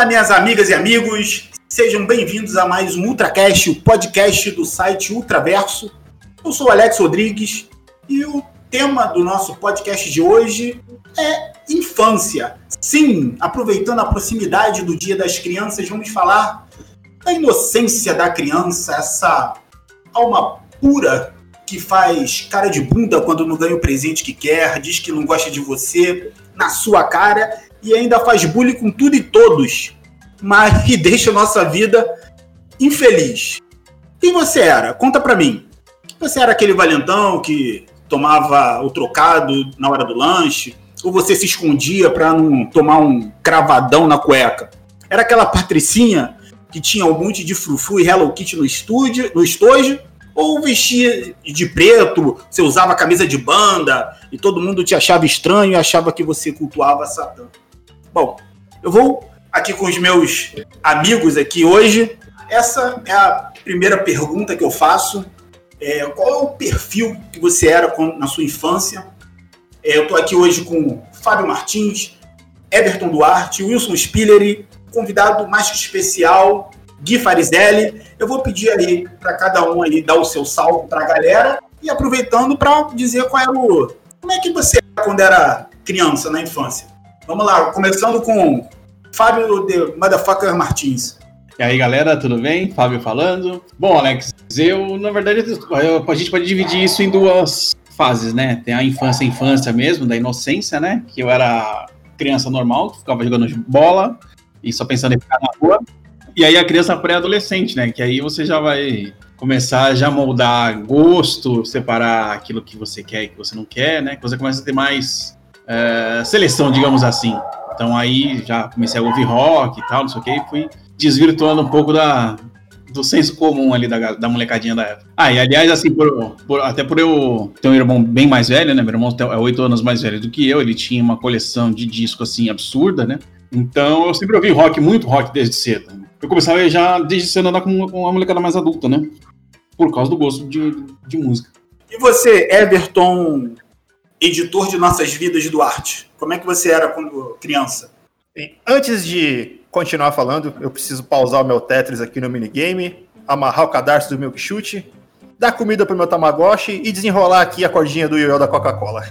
Olá, minhas amigas e amigos, sejam bem-vindos a mais um Ultracast, o podcast do site Ultraverso. Eu sou Alex Rodrigues e o tema do nosso podcast de hoje é infância. Sim, aproveitando a proximidade do Dia das Crianças, vamos falar da inocência da criança, essa alma pura que faz cara de bunda quando não ganha o presente que quer, diz que não gosta de você na sua cara e ainda faz bullying com tudo e todos mas que deixa a nossa vida infeliz. Quem você era? Conta pra mim. Você era aquele valentão que tomava o trocado na hora do lanche? Ou você se escondia para não tomar um cravadão na cueca? Era aquela patricinha que tinha um monte de frufru e Hello Kitty no estúdio, no estojo? Ou vestia de preto, você usava camisa de banda e todo mundo te achava estranho e achava que você cultuava Satã? Bom, eu vou aqui com os meus amigos aqui hoje. Essa é a primeira pergunta que eu faço. É, qual é o perfil que você era na sua infância? É, eu estou aqui hoje com Fábio Martins, Everton Duarte, Wilson Spiller, convidado mais que especial, Gui Farizelli. Eu vou pedir aí para cada um aí dar o seu salve para a galera e aproveitando para dizer qual é o como é que você era quando era criança na infância. Vamos lá, começando com Fábio de Motherfucker Martins. E aí, galera, tudo bem? Fábio falando. Bom, Alex, eu, na verdade, eu, a gente pode dividir isso em duas fases, né? Tem a infância, infância mesmo, da inocência, né? Que eu era criança normal, que ficava jogando bola e só pensando em ficar na rua. E aí a criança pré-adolescente, né? Que aí você já vai começar a já moldar gosto, separar aquilo que você quer e que você não quer, né? Que você começa a ter mais é, seleção, digamos assim. Então aí já comecei a ouvir rock e tal, não sei o que, e fui desvirtuando um pouco da, do senso comum ali da, da molecadinha da época. Ah, e aliás, assim, por, por, até por eu ter um irmão bem mais velho, né? Meu irmão é oito anos mais velho do que eu, ele tinha uma coleção de disco assim absurda, né? Então eu sempre ouvi rock, muito rock desde cedo. Eu começava já desde cedo a andar com uma molecada mais adulta, né? Por causa do gosto de, de música. E você, Everton, editor de Nossas Vidas Duarte? Como é que você era quando criança? Antes de continuar falando, eu preciso pausar o meu Tetris aqui no minigame, amarrar o cadarço do meu chute, dar comida pro meu Tamagotchi e desenrolar aqui a cordinha do ioiô da Coca-Cola.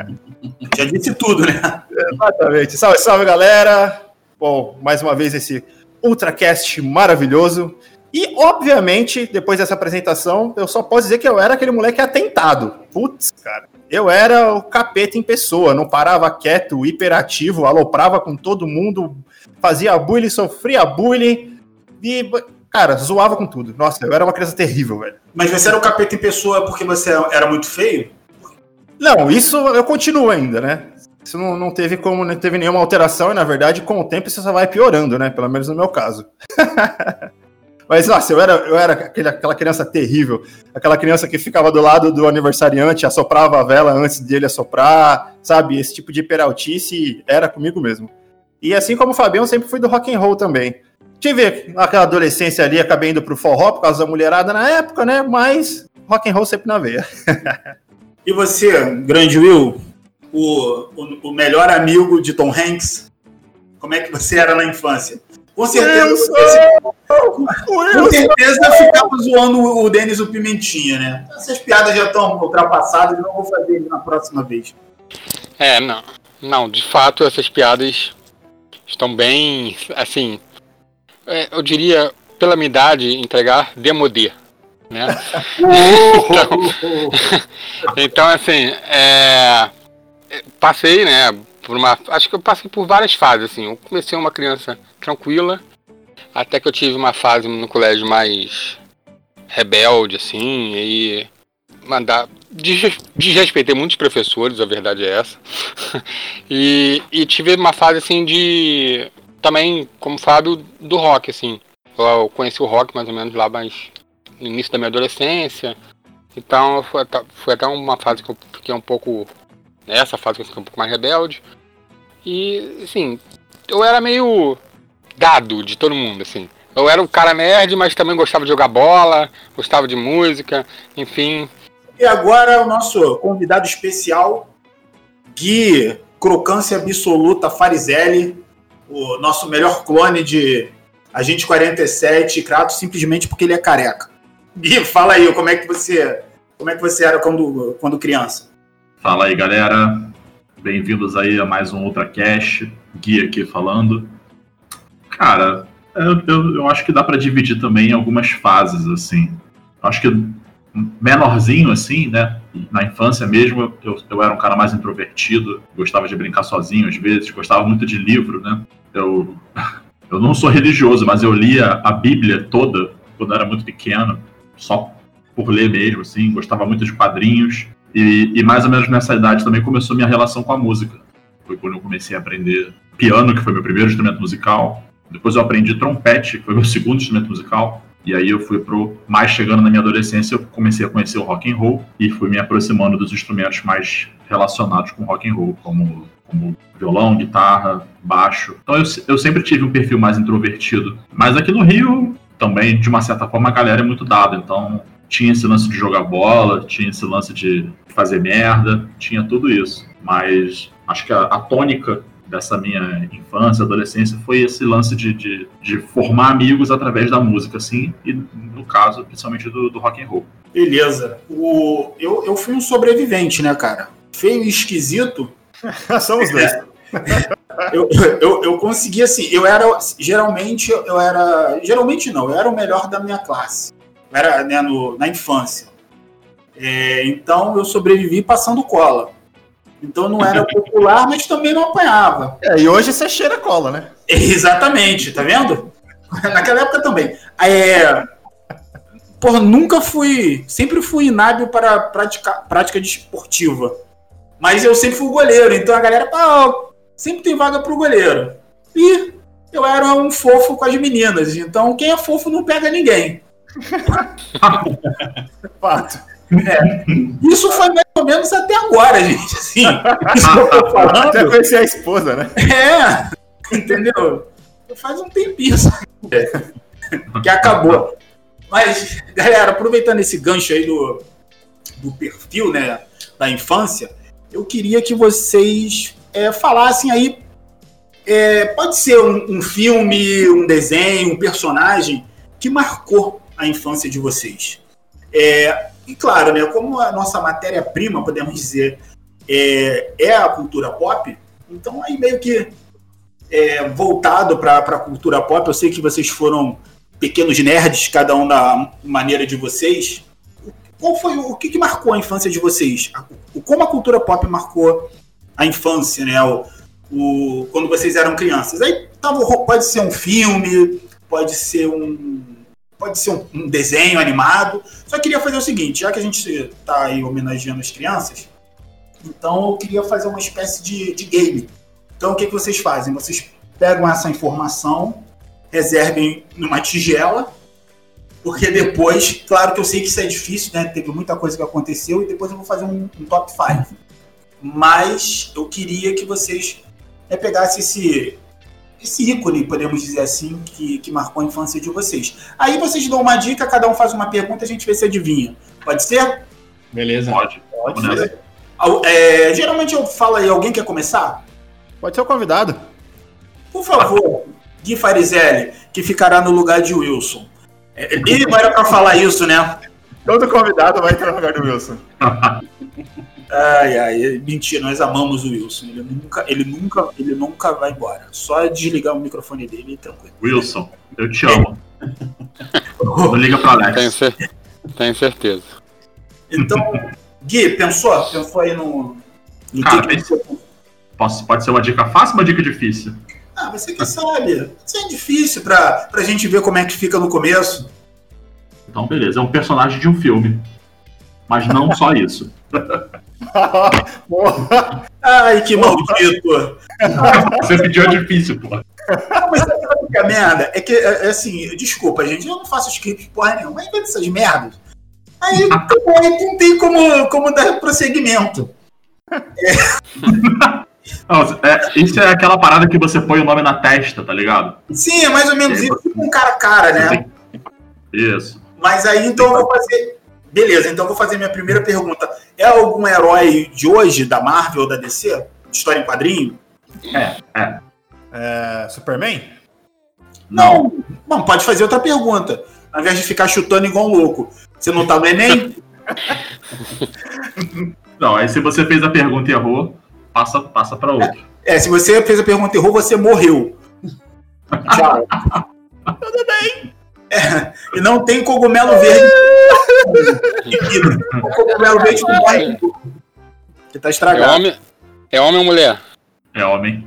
Já disse tudo, né? Exatamente. Salve, salve, galera! Bom, mais uma vez esse Ultracast maravilhoso. E, obviamente, depois dessa apresentação, eu só posso dizer que eu era aquele moleque atentado. Putz, cara. Eu era o capeta em pessoa, não parava quieto, hiperativo, aloprava com todo mundo, fazia bullying, sofria bullying e, cara, zoava com tudo. Nossa, eu era uma criança terrível, velho. Mas você era o capeta em pessoa porque você era muito feio? Não, isso eu continuo ainda, né? Isso não, não teve como, não teve nenhuma alteração e, na verdade, com o tempo isso só vai piorando, né? Pelo menos no meu caso. Mas, nossa, eu era, eu era aquele, aquela criança terrível. Aquela criança que ficava do lado do aniversariante, assoprava a vela antes dele assoprar, sabe? Esse tipo de hiperaltice era comigo mesmo. E assim como o Fabião, sempre fui do rock and roll também. Tive aquela adolescência ali, acabei indo pro forró por causa da mulherada na época, né? Mas rock and roll sempre na veia. e você, grande Will, o, o, o melhor amigo de Tom Hanks, como é que você era na infância? Com certeza, com certeza ficava zoando o Denis o Pimentinha, né? Essas piadas já estão ultrapassadas, não vou fazer na próxima vez. É, não. Não, de fato, essas piadas estão bem, assim, é, eu diria, pela minha idade, entregar demodê, né? então, então, assim, é, passei, né, por uma, acho que eu passei por várias fases, assim, eu comecei uma criança tranquila. Até que eu tive uma fase no colégio mais rebelde, assim, e mandar. Desrespeitei muitos professores, a verdade é essa. e, e tive uma fase assim de. Também, como Fábio, do rock, assim. Eu conheci o rock mais ou menos lá no início da minha adolescência. Então foi, foi até uma fase que eu fiquei um pouco. Nessa fase que eu fiquei um pouco mais rebelde. E, assim, eu era meio dado de todo mundo, assim. Eu era um cara nerd, mas também gostava de jogar bola, gostava de música, enfim. E agora o nosso convidado especial, Gui Crocância Absoluta Farizelli. o nosso melhor clone de Agente 47 Kratos simplesmente porque ele é careca. Gui, fala aí, como é que você, como é que você era quando, quando criança? Fala aí, galera. Bem-vindos aí a mais um Ultra Cash. Gui aqui falando. Cara, eu, eu, eu acho que dá para dividir também em algumas fases, assim. Acho que menorzinho, assim, né? Na infância mesmo, eu, eu era um cara mais introvertido, gostava de brincar sozinho às vezes, gostava muito de livro, né? Eu, eu não sou religioso, mas eu lia a Bíblia toda quando era muito pequeno, só por ler mesmo, assim, gostava muito de quadrinhos. E, e mais ou menos nessa idade também começou minha relação com a música. Foi quando eu comecei a aprender piano, que foi meu primeiro instrumento musical. Depois eu aprendi trompete, que foi meu segundo instrumento musical. E aí eu fui pro mais chegando na minha adolescência, eu comecei a conhecer o rock and roll e fui me aproximando dos instrumentos mais relacionados com rock and roll, como, como violão, guitarra, baixo. Então eu, eu sempre tive um perfil mais introvertido. Mas aqui no Rio também, de uma certa forma, a galera é muito dada. Então tinha esse lance de jogar bola, tinha esse lance de fazer merda, tinha tudo isso. Mas acho que a, a tônica dessa minha infância, adolescência, foi esse lance de, de, de, formar amigos através da música, assim, e no caso, principalmente do, do rock and roll. Beleza. O, eu, eu fui um sobrevivente, né, cara? Feio e esquisito. Somos dois. É. eu, eu, eu consegui, assim, eu era, geralmente, eu era, geralmente não, eu era o melhor da minha classe. Era, né, no, na infância. É, então, eu sobrevivi passando cola. Então não era popular, mas também não apanhava. É, e hoje você cheira cola, né? Exatamente, tá vendo? Naquela época também. É, porra, nunca fui. Sempre fui inábil para prática, prática desportiva. Mas eu sempre fui goleiro, então a galera, ah, sempre tem vaga pro goleiro. E eu era um fofo com as meninas, então quem é fofo não pega ninguém. Fato. É. Isso foi mais ou menos até agora, gente. Assim, isso que eu tô falando. Até conhecer a esposa, né? É, entendeu? Faz um tempinho que acabou. Mas, galera, aproveitando esse gancho aí do, do perfil, né, da infância, eu queria que vocês é, falassem aí. É, pode ser um, um filme, um desenho, um personagem que marcou a infância de vocês. É, e claro, né, como a nossa matéria-prima, podemos dizer, é, é, a cultura pop, então aí meio que é, voltado para a cultura pop, eu sei que vocês foram pequenos nerds, cada um da maneira de vocês. Qual foi o que, que marcou a infância de vocês? Como a cultura pop marcou a infância, né? O, o, quando vocês eram crianças. Aí tá, pode ser um filme, pode ser um pode ser um, um, desenho animado. Só queria fazer o seguinte, já que a gente está aí homenageando as crianças, então eu queria fazer uma espécie de, de game. Então o que, que vocês fazem? Vocês pegam essa informação, reservem numa tigela, porque depois, claro que eu sei que isso é difícil, né? Teve muita coisa que aconteceu e depois eu vou fazer um, um top 5. Mas eu queria que vocês é, pegassem esse, esse ícone, podemos dizer assim, que, que marcou a infância de vocês. Aí vocês dão uma dica, cada um faz uma pergunta, a gente vê se adivinha. Pode ser? Beleza. Pode. Pode ser. É, geralmente eu falo aí, alguém quer começar? Pode ser o convidado. Por favor, Gui Farizelli, que ficará no lugar de Wilson. Ele não era para falar isso, né? Todo convidado vai entrar no lugar do Wilson. Ai, ai, mentira, nós amamos o Wilson. Ele nunca, ele nunca, ele nunca vai embora. Só desligar o microfone dele e tranquilo. Wilson, eu te amo. Não liga pra Alex. Tenho, cer tenho certeza. Então, Gui, pensou? Pensou aí no. no Cara, que que Posso, pode ser uma dica fácil ou uma dica difícil? Ah, você que sabe. Isso é difícil pra, pra gente ver como é que fica no começo. Então, beleza. É um personagem de um filme. Mas não só isso. Ai, que maldito! Você pediu a difícil, pô. mas sabe que é merda? É que, é, é, assim, desculpa, gente, eu não faço script porra nenhuma, mas essas merdas. Aí, aí não tem como, como dar prosseguimento. É. Não, é, isso é aquela parada que você põe o nome na testa, tá ligado? Sim, é mais ou menos isso, tipo um cara a cara, né? Isso. Mas aí então eu vou fazer. Beleza, então eu vou fazer minha primeira pergunta. É algum herói de hoje, da Marvel ou da DC? História em quadrinho? É, é. É, Superman? Não. Não, pode fazer outra pergunta. Ao invés de ficar chutando igual um louco. Você não tá no Enem? Não, aí se você fez a pergunta e errou, passa, passa pra outro. É, se você fez a pergunta e errou, você morreu. Tchau. Tudo bem. É, e não tem cogumelo verde. o cogumelo verde não morre. Que tá É estragado. homem, é homem ou mulher? É homem.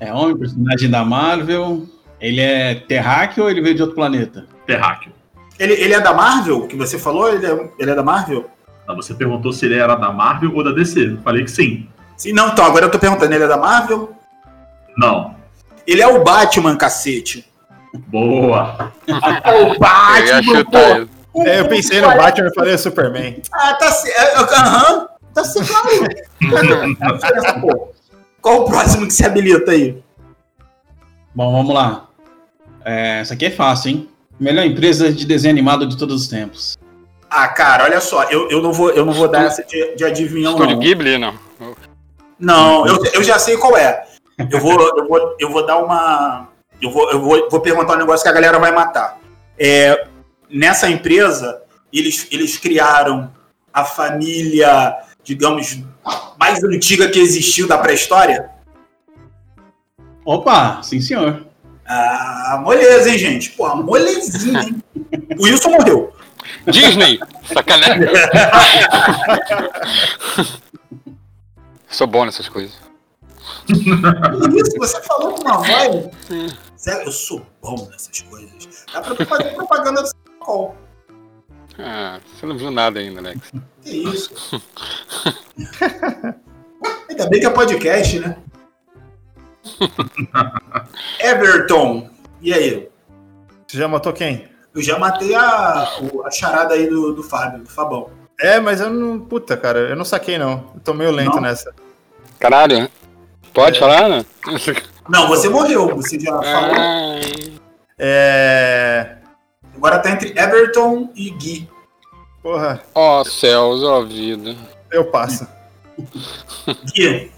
É homem, personagem da Marvel. Ele é terráqueo ou ele veio de outro planeta? Terráqueo. Ele, ele é da Marvel, que você falou? Ele é, ele é da Marvel? Ah, Você perguntou se ele era da Marvel ou da DC. Falei que sim. Sim, não, então, agora eu tô perguntando, ele é da Marvel? Não. Ele é o Batman, cacete. Boa. É o Batman, pô. É, eu pensei no Batman e falei Superman. Ah, tá certo. Aham. Tá certo. Qual o próximo que se habilita aí? Bom, vamos lá. É, essa aqui é fácil, hein? Melhor empresa de desenho animado de todos os tempos. Ah, cara, olha só, eu, eu, não, vou, eu não vou dar essa de, de adivinhão, Estúdio não. Ghibli, não. Não, eu, eu já sei qual é. Eu vou, eu vou, eu vou dar uma. Eu, vou, eu vou, vou perguntar um negócio que a galera vai matar. É, nessa empresa, eles, eles criaram a família, digamos, mais antiga que existiu da pré-história. Opa, sim senhor. Ah, moleza, hein, gente? Pô, molezinha, hein? O Wilson morreu. Disney! Sacanagem. Sou bom nessas coisas. Isso, você falou com uma voz. Sério, eu sou bom nessas coisas. Dá pra fazer propaganda do Call. Ah, você não viu nada ainda, Alex. Que isso? Ainda bem que é podcast, né? Everton. E aí? Você já matou quem? Eu já matei a, a charada aí do, do Fábio, do Fabão. É, mas eu não. Puta, cara, eu não saquei não. Eu tô meio lento Não? nessa. Caralho, pode falar, né? Não, você morreu, você já falou. É. Agora tá entre Everton e Gui. Porra, Ó céus, ó vida. eu passo. Gui,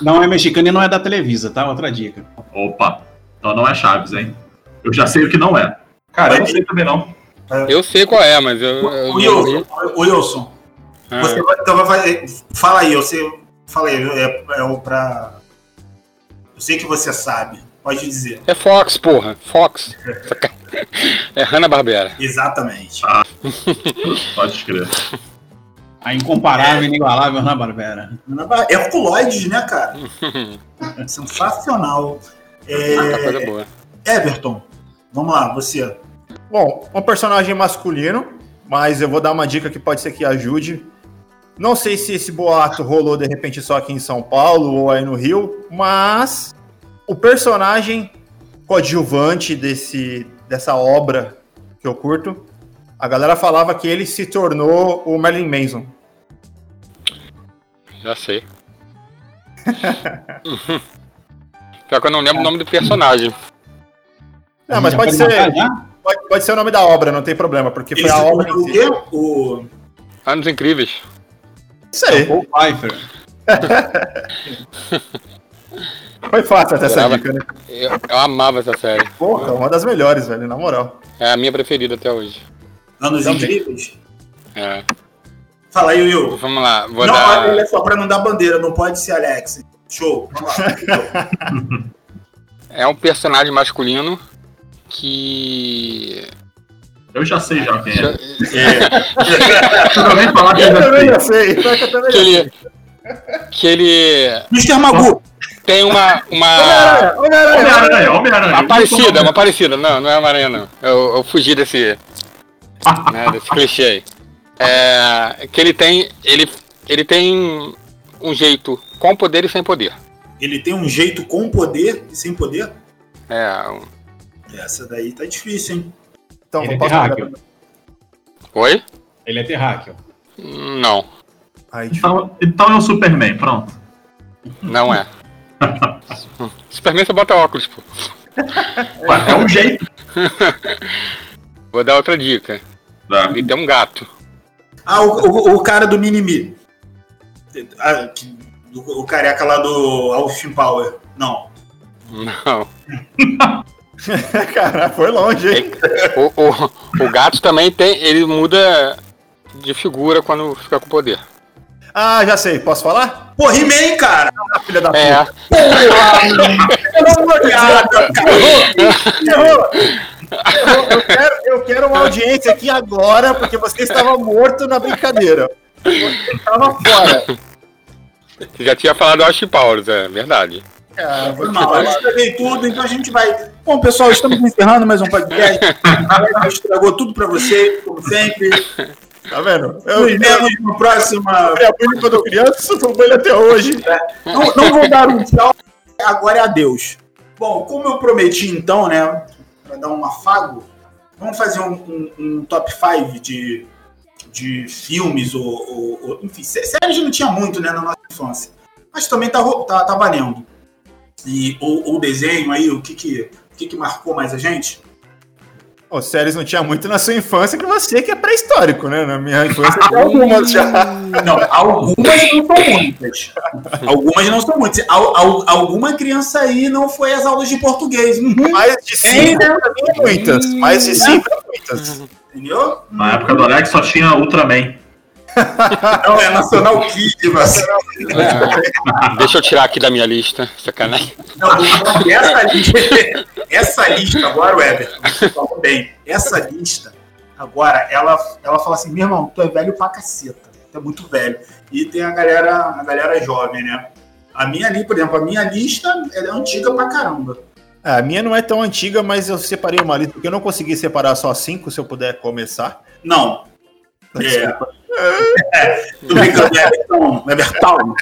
Não é mexicano e não é da Televisa, tá? Outra dica. Opa. Então não é Chaves, hein? Eu já sei o que não é. Cara, eu não sei também não. Eu sei qual é, mas eu. eu o Wilson, Wilson, Ah, você vai, então vai fazer. Fala aí, você. Fala aí, é, é o pra. Eu sei que você sabe. Pode dizer. É Fox, porra. Fox. É Hanna-Barbera. Exatamente. Pode escrever. A incomparável e inigualável Ana Barbera. Herculoides, né, cara? Sensacional. Muita É, coisa boa. Everton, vamos lá, você. Bom, um personagem masculino, mas eu vou dar uma dica que pode ser que ajude. Não sei se esse boato rolou de repente só aqui em São Paulo ou aí no Rio, mas o personagem coadjuvante desse, dessa obra que eu curto, a galera falava que ele se tornou o Marilyn Manson. Já sei. Pior que eu não lembro o nome do personagem. Não, mas Já pode ser, pode, pode ser o nome da obra, não tem problema, porque foi Ele a obra em o si. quê? O... Anos Incríveis. Isso aí, Paul Pfeiffer. foi fácil até essa dica, né? Eu, eu amava essa série. Porra, uma das melhores, velho, na moral. É a minha preferida até hoje. Anos Também. Incríveis? É. Fala aí, Will. Vamos lá, vou não, dar. olha só, pra não dar bandeira, não pode ser Alex. Show. Vamos lá. É um personagem masculino que. Eu já sei já quem é. Se alguém falar que eu Eu já também sei. já sei, que eu também já sei. ele. Que ele Mr. Magu. tem uma. uma Homem-Aranha, Homem-Aranha. Homem-Aranha, Homem-Aranha. uma parecida, uma parecida. Não, não é uma aranha, não. Eu, eu fugi desse. né, desse clichê aí. É, que ele tem. Ele, ele tem um jeito com poder e sem poder. Ele tem um jeito com poder e sem poder? É. um- Essa daí tá difícil, hein? Então, Ele é terráqueo. pegar? Oi? Ele é terráqueo. Não, Aí, tipo, Então, então é o Superman, pronto. não é. Superman você bota óculos, pô. É um jeito. Vou dar outra dica. Tá. Ele tem um gato. Ah, o, o, o cara do Minimi. Ah, que- o, o careca lá do Austin Power. Não. Não. Cara, foi longe, hein? O, o, o gato também tem. Ele muda de figura quando fica com poder. Ah, já sei. Posso falar? Pô, He-Man, cara! Ah, filha da É. puta. Errou! Errou! Eu quero, eu quero uma audiência aqui agora, porque você estava morto na brincadeira. Você estava fora. Você já tinha falado Austin Powers, é verdade. Foi te mal, eu falar. estraguei tudo, então a gente vai. Bom, pessoal, estamos encerrando mais um podcast. A Estragou tudo pra vocês, como sempre. Tá vendo? Eu, Nos vemos no próximo. eu abri quando eu criança, sou ele até hoje. Não, não vou dar um tchau, agora é adeus. Bom, como eu prometi então, né, para dar um afago, vamos fazer um, um- um top 5 de, de filmes ou, ou- ou- enfim, sé- séries não tinha muito, né, na nossa infância, mas também tá, tá, tá valendo. E ou, ou desenho aí, o que que, o que que marcou mais a gente? Pô, séries não tinha muito na sua infância que você que é pré-histórico, né? Na minha infância tinha algumas já. Não, algumas não são muitas. Algumas não são muitas. Al- al- alguma criança aí não foi às aulas de português. Mais de cinco é muitas. Mais de cinco é muitas. Entendeu? Na época do Alex só tinha Ultraman. Não, é Nacional Kid, mas... Deixa eu tirar aqui da minha lista, sacanagem. Não, essa lista, essa lista agora, Weber, falou bem, essa lista, agora, ela, ela fala assim, meu irmão, tu é velho pra caceta, tu é muito velho. E tem a galera, a galera jovem, né? A minha ali, por exemplo, a minha lista ela é antiga pra caramba. Ah, A minha não é tão antiga, mas eu separei uma lista, porque eu não consegui separar só cinco, se eu puder começar. Não. É. é brincando, Everton. Everton.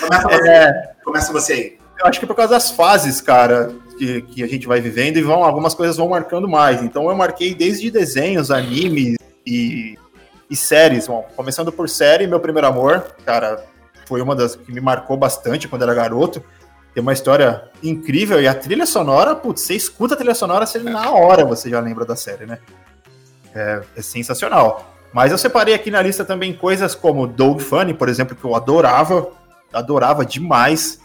Começa você, É, começa você aí. eu acho que é por causa das fases, cara, que, que a gente vai vivendo e vão, algumas coisas vão marcando mais. Então eu marquei desde desenhos, animes e, e séries. Bom, começando por série, Meu Primeiro Amor, cara, foi uma das que me marcou bastante quando era garoto. Tem uma história incrível e a trilha sonora, putz, você escuta a trilha sonora, você, na hora você já lembra da série, né? É, é sensacional. Mas eu separei aqui na lista também coisas como Dog Funny, por exemplo, que eu adorava, adorava demais.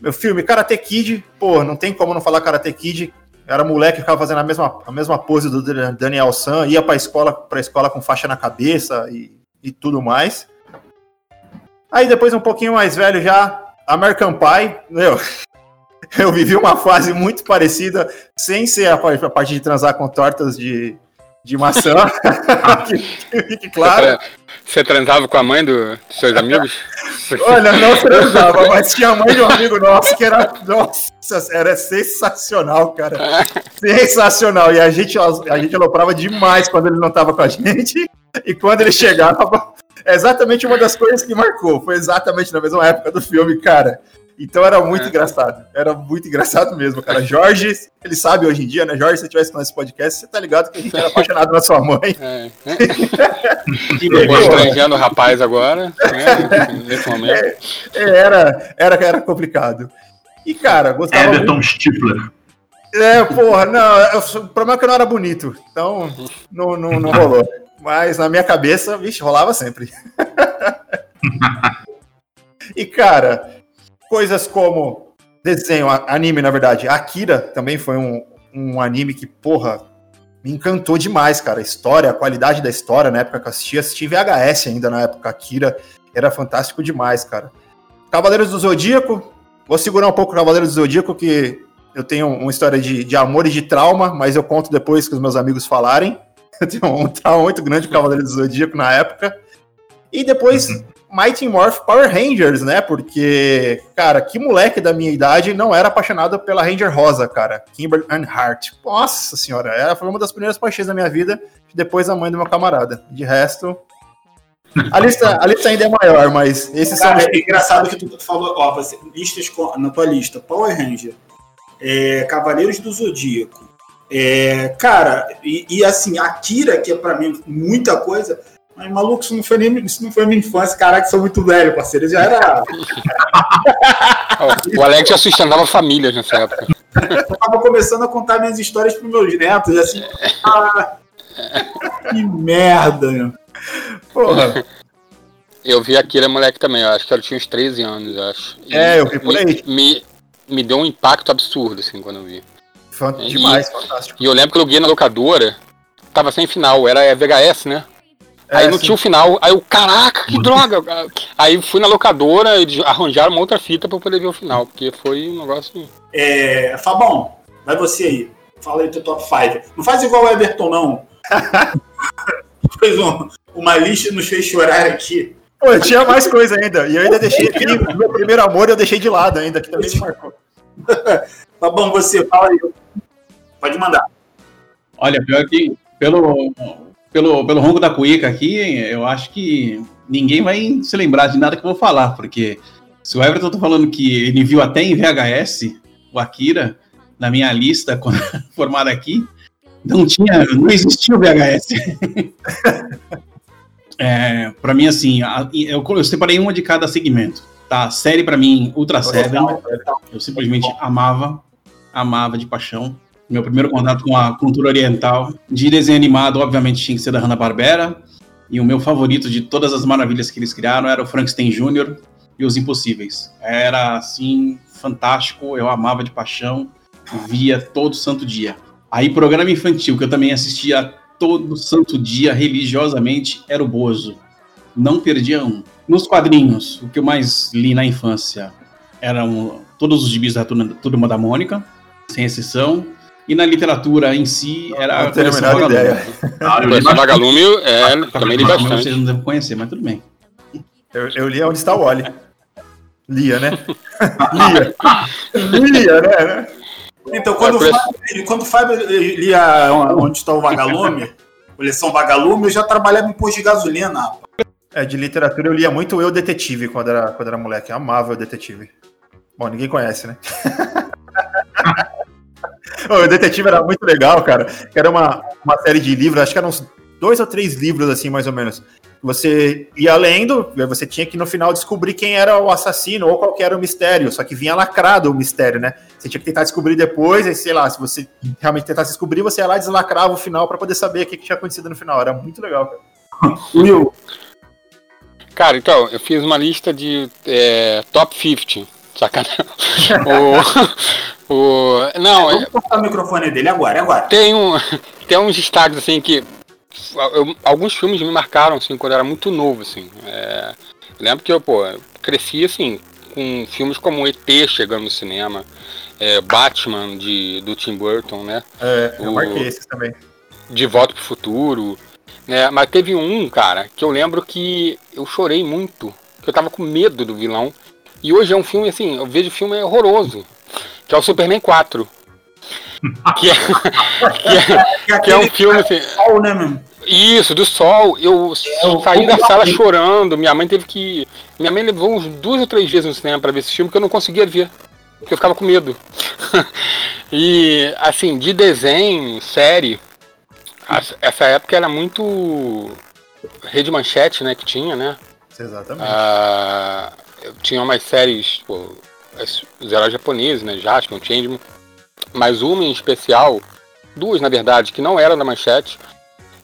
Meu filme Karate Kid, pô, não tem como não falar Karate Kid. Era moleque, ficava fazendo a mesma, a mesma pose do Daniel San, ia pra escola, pra escola com faixa na cabeça e, e tudo mais. Aí depois, um pouquinho mais velho já, American Pie, meu, eu vivi uma fase muito parecida, sem ser a parte de transar com tortas de, de maçã. que, claro. Você transava com a mãe do- dos seus amigos? Olha, não transava, mas tinha a mãe de um amigo nosso que era. Nossa, era sensacional, cara. Sensacional. E a gente, a gente aloprava demais quando ele não tava com a gente. E quando ele chegava. É exatamente uma das coisas que marcou. Foi exatamente na mesma época do filme, cara. Então era muito É. engraçado. Era muito engraçado mesmo, cara. Jorge, ele sabe hoje em dia, né? Jorge, se você tivesse com esse podcast, você tá ligado que a gente era apaixonado na sua mãe. É, estrangeando o rapaz agora, né, nesse momento. É, Era, era, era complicado. E, cara, gostava muito. Everton Stifler. É, porra, não, eu- o problema é que eu não era bonito, então não, não, não rolou. Mas na minha cabeça, vixe, rolava sempre. e, cara, coisas como desenho, anime, na verdade. Akira também foi um, um anime que, porra, me encantou demais, cara. A história, a qualidade da história na época que eu assisti, assisti VHS ainda na época. Akira era fantástico demais, cara. Cavaleiros do Zodíaco, vou segurar um pouco o Cavaleiros do Zodíaco, que eu tenho uma história de, de amor e de trauma, mas eu conto depois que os meus amigos falarem. Eu tenho um trauma muito grande com o Cavaleiro do Zodíaco na época. E depois, Mighty Morph Power Rangers, né? Porque, cara, que moleque da minha idade não era apaixonado pela Ranger Rosa, cara. Kimberly Ann Hart. Nossa senhora, ela foi uma das primeiras paixões da minha vida, depois a mãe do meu camarada. De resto. A lista, a lista ainda é maior, mas esses são. Cara, é engraçado que tu falou, ó, você, listas com- na tua lista, Power Ranger, é, Cavaleiros do Zodíaco. É, cara, e, e assim, Akira, que é pra mim muita coisa, mas maluco, isso não foi nem isso não foi minha infância, caraca, sou muito velho, parceiro. Eu já era. O Alex já sustentava famílias nessa época. Eu tava começando a contar minhas histórias pros meus netos, assim. ah, que merda, meu. Porra. Eu vi Akira moleque também, eu acho que eu tinha uns 13 anos, eu acho. E É, eu vi por me- aí. Me, me deu um impacto absurdo, assim, quando eu vi. Foi E- demais, fantástico. E eu lembro que eu aluguei na locadora, tava sem final, era VHS, né? Aí É, não sim. tinha o final, aí eu, caraca, que droga! Aí fui na locadora e arranjaram uma outra fita pra eu poder ver o final, porque foi um negócio. É, Fabão, vai você aí. Fala aí teu top 5. Não faz igual o Everton, não. Fez um- uma lista e nos fez chorar aqui. Pô, eu tinha mais coisa ainda. E eu ainda deixei meu primeiro amor eu deixei de lado ainda, que também me marcou. Fabão, você, fala aí. Pode mandar. Olha, pior que pelo, pelo, pelo ronco da cuíca aqui, eu acho que ninguém vai se lembrar de nada que eu vou falar, porque se o Everton tá falando que ele viu até em VHS o Akira, na minha lista quando- formada aqui, não tinha, não existia o VHS. é, para mim, assim, eu, eu separei uma de cada segmento. Tá, série pra mim, Ultra Seven, eu simplesmente amava, amava de paixão. Meu primeiro contato com a cultura oriental. De desenho animado, obviamente, tinha que ser da Hanna-Barbera. E o meu favorito de todas as maravilhas que eles criaram era o Frankenstein Jr. e os Impossíveis. Era, assim, fantástico. Eu amava de paixão. Via todo santo dia. Aí, programa infantil, que eu também assistia todo santo dia, religiosamente, era o Bozo. Não perdia um. Nos quadrinhos, o que eu mais li na infância eram todos os gibis da Turma da Mônica, sem exceção. E na literatura em si era Não tenho a Coleção menor Vagalume. ideia. Ah, eu li vagalume é, também li bastante. Vocês não devem conhecer, mas tudo bem. Eu, eu li onde está o Wally. Lia, né? Lia. Lia, né? Então, quando, É, o Fábio, quando o Fábio lia onde está o vagalume, coleção vagalume, eu já trabalhava em posto de gasolina. É, de literatura eu lia muito Eu Detetive quando era, quando era moleque. Eu amava Eu Detetive. Bom, ninguém conhece, né? O Detetive era muito legal, cara. Que Era uma, uma série de livros, acho que eram uns dois ou três livros, assim, mais ou menos. Você ia lendo, e aí você tinha que no final descobrir quem era o assassino ou qual que era o mistério. Só que vinha lacrado o mistério, né? Você tinha que tentar descobrir depois, aí sei lá, se você realmente tentasse descobrir, você ia lá e deslacrava o final pra poder saber o que, que tinha acontecido no final. Era muito legal, cara. Will, Cara, então, eu fiz uma lista de é, top 50. Sacanagem. o, o, não, é- o microfone dele agora, agora. tem, um, tem uns destaques assim que. eu- alguns filmes me marcaram assim, quando eu era muito novo. Assim. É, lembro que eu pô, cresci assim, com filmes como ET chegando no cinema, é, Batman de, do Tim Burton, né? É, eu O- marquei esses também. De Volta pro Futuro. Né? Mas teve um, cara, que eu lembro que eu chorei muito. Que eu tava com medo do vilão. E hoje é um filme, assim, eu vejo o filme é horroroso. Que é o Superman 4. que, é, que, é, que é um filme assim. Sol, né, meu? Isso, do sol. Eu o- saí da sala chorando. Minha mãe teve que. Minha mãe levou uns duas ou três vezes no cinema pra ver esse filme que eu não conseguia ver. Porque eu ficava com medo. e, assim, de desenho, série. Essa época era muito. Rede Manchete, né? Que tinha, né? Exatamente. Ah, tinha umas séries, as- os heróis japoneses, né? Jaspion, Changeman. Mas uma em especial, duas na verdade, que não eram da manchete,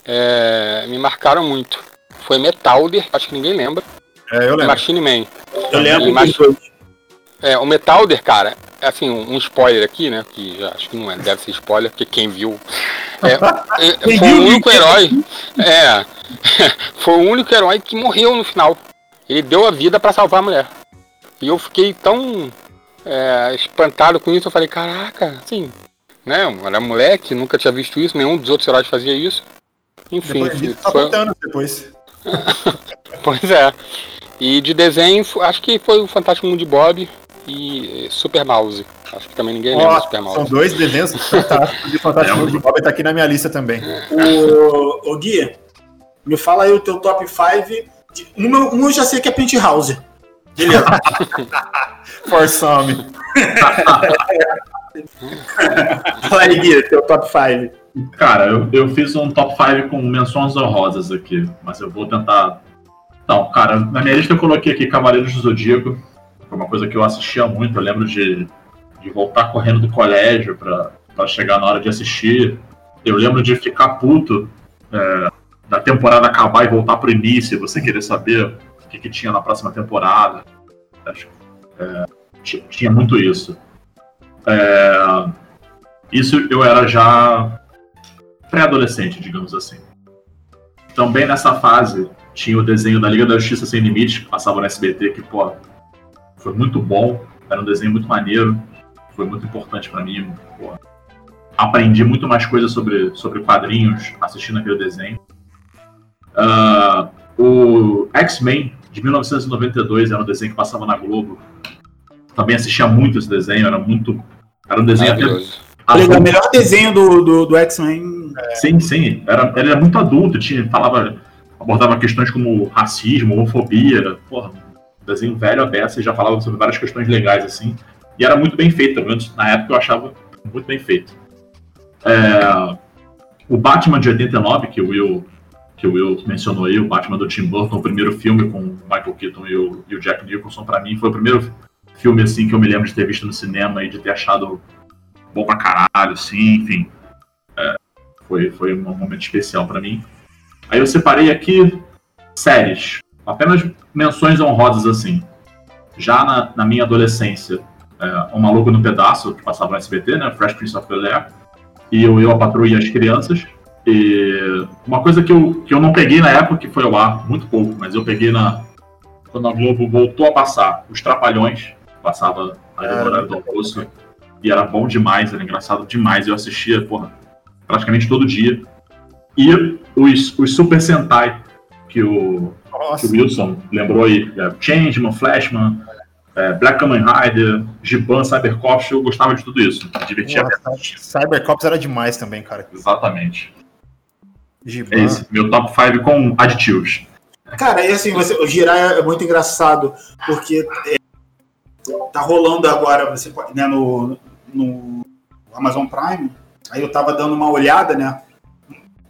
é, me marcaram muito. Foi Metalder, acho que ninguém lembra, É, eu lembro. Machine Man. Eu lembro Mas-. É, o Metalder, cara, é assim, um, um spoiler aqui, né? Que já, acho que não é, deve ser spoiler, porque quem viu. É, é, foi o único herói. É. Foi o único herói que morreu no final. Ele deu a vida pra salvar a mulher. E eu fiquei tão é, espantado com isso, eu falei, caraca, assim, né? Eu era moleque, nunca tinha visto isso, nenhum dos outros heróis fazia isso. Enfim, Depois foi- contando depois. Pois é. E de desenho, acho que foi o Fantástico Mundo de Bob e eh, Super Mouse. Acho que também ninguém lembra Ó, do Super são Mouse. dois desenhos fantásticos de Fantástico Mundo de Bob, tá aqui na minha lista também. O, o Gui, me fala aí o teu top 5. De- Um, eu- eu já sei que é Penthouse. Beleza. For some. fala aí, Gui, teu top 5. Cara, eu, eu fiz um top 5 com menções honrosas aqui, mas eu vou tentar. Então, cara, na minha lista eu coloquei aqui Cavaleiros do Zodíaco, foi uma coisa que eu assistia muito. Eu lembro de, de voltar correndo do colégio pra, pra chegar na hora de assistir. Eu lembro de ficar puto é, da temporada acabar e voltar pro início, você querer saber o que, que tinha na próxima temporada. Acho, é, ti- tinha muito isso. É, isso eu era já pré-adolescente, digamos assim. Também nessa fase tinha o desenho da Liga da Justiça Sem Limites, que passava no SBT, que, pô, foi muito bom, era um desenho muito maneiro, foi muito importante para mim. Pô. Aprendi muito mais coisas sobre, sobre quadrinhos assistindo aquele desenho. Uh, o X-Men de 1992 era um desenho que passava na Globo. Também assistia muito esse desenho, era muito. Era um desenho até. O melhor desenho do, do, do X-Men. É... Sim, sim. Era, ele era muito adulto, tinha, falava, abordava questões como racismo, homofobia. Porra, um desenho velho aberto e já falava sobre várias questões legais, assim. E era muito bem feito, pelo menos na época eu achava muito bem feito. É, o Batman de 89, que o Will que o Will mencionou aí, o Batman do Tim Burton, o primeiro filme com o Michael Keaton e o, e o Jack Nicholson, para mim foi o primeiro filme assim que eu me lembro de ter visto no cinema e de ter achado bom pra caralho, assim, enfim. É, foi, foi um momento especial para mim. Aí eu separei aqui séries, apenas menções honrosas assim. Já na, na minha adolescência, é, O Maluco no Pedaço, que passava no SBT, né? Fresh Prince of Bel-Air. E eu, eu, a Patrulha e as Crianças. E uma coisa que eu, que eu não peguei na época, que foi ao ar, muito pouco, mas eu peguei na quando a Globo voltou a passar Os Trapalhões, passava na é, horário do almoço, e era bom demais, era engraçado demais, eu assistia, porra, praticamente todo dia. E os, os Super Sentai, que o, que o Wilson lembrou aí, é, Changeman, Flashman, é, Black Kamen Rider, Giban, Cybercops, eu gostava de tudo isso. Me divertia. Cybercops era demais também, cara. Exatamente. Giban. É esse, meu top 5 com aditivos. Cara, e assim, você, o Jiraiya é muito engraçado, porque é, tá rolando agora, você pode, né, no, no Amazon Prime, aí eu tava dando uma olhada, né,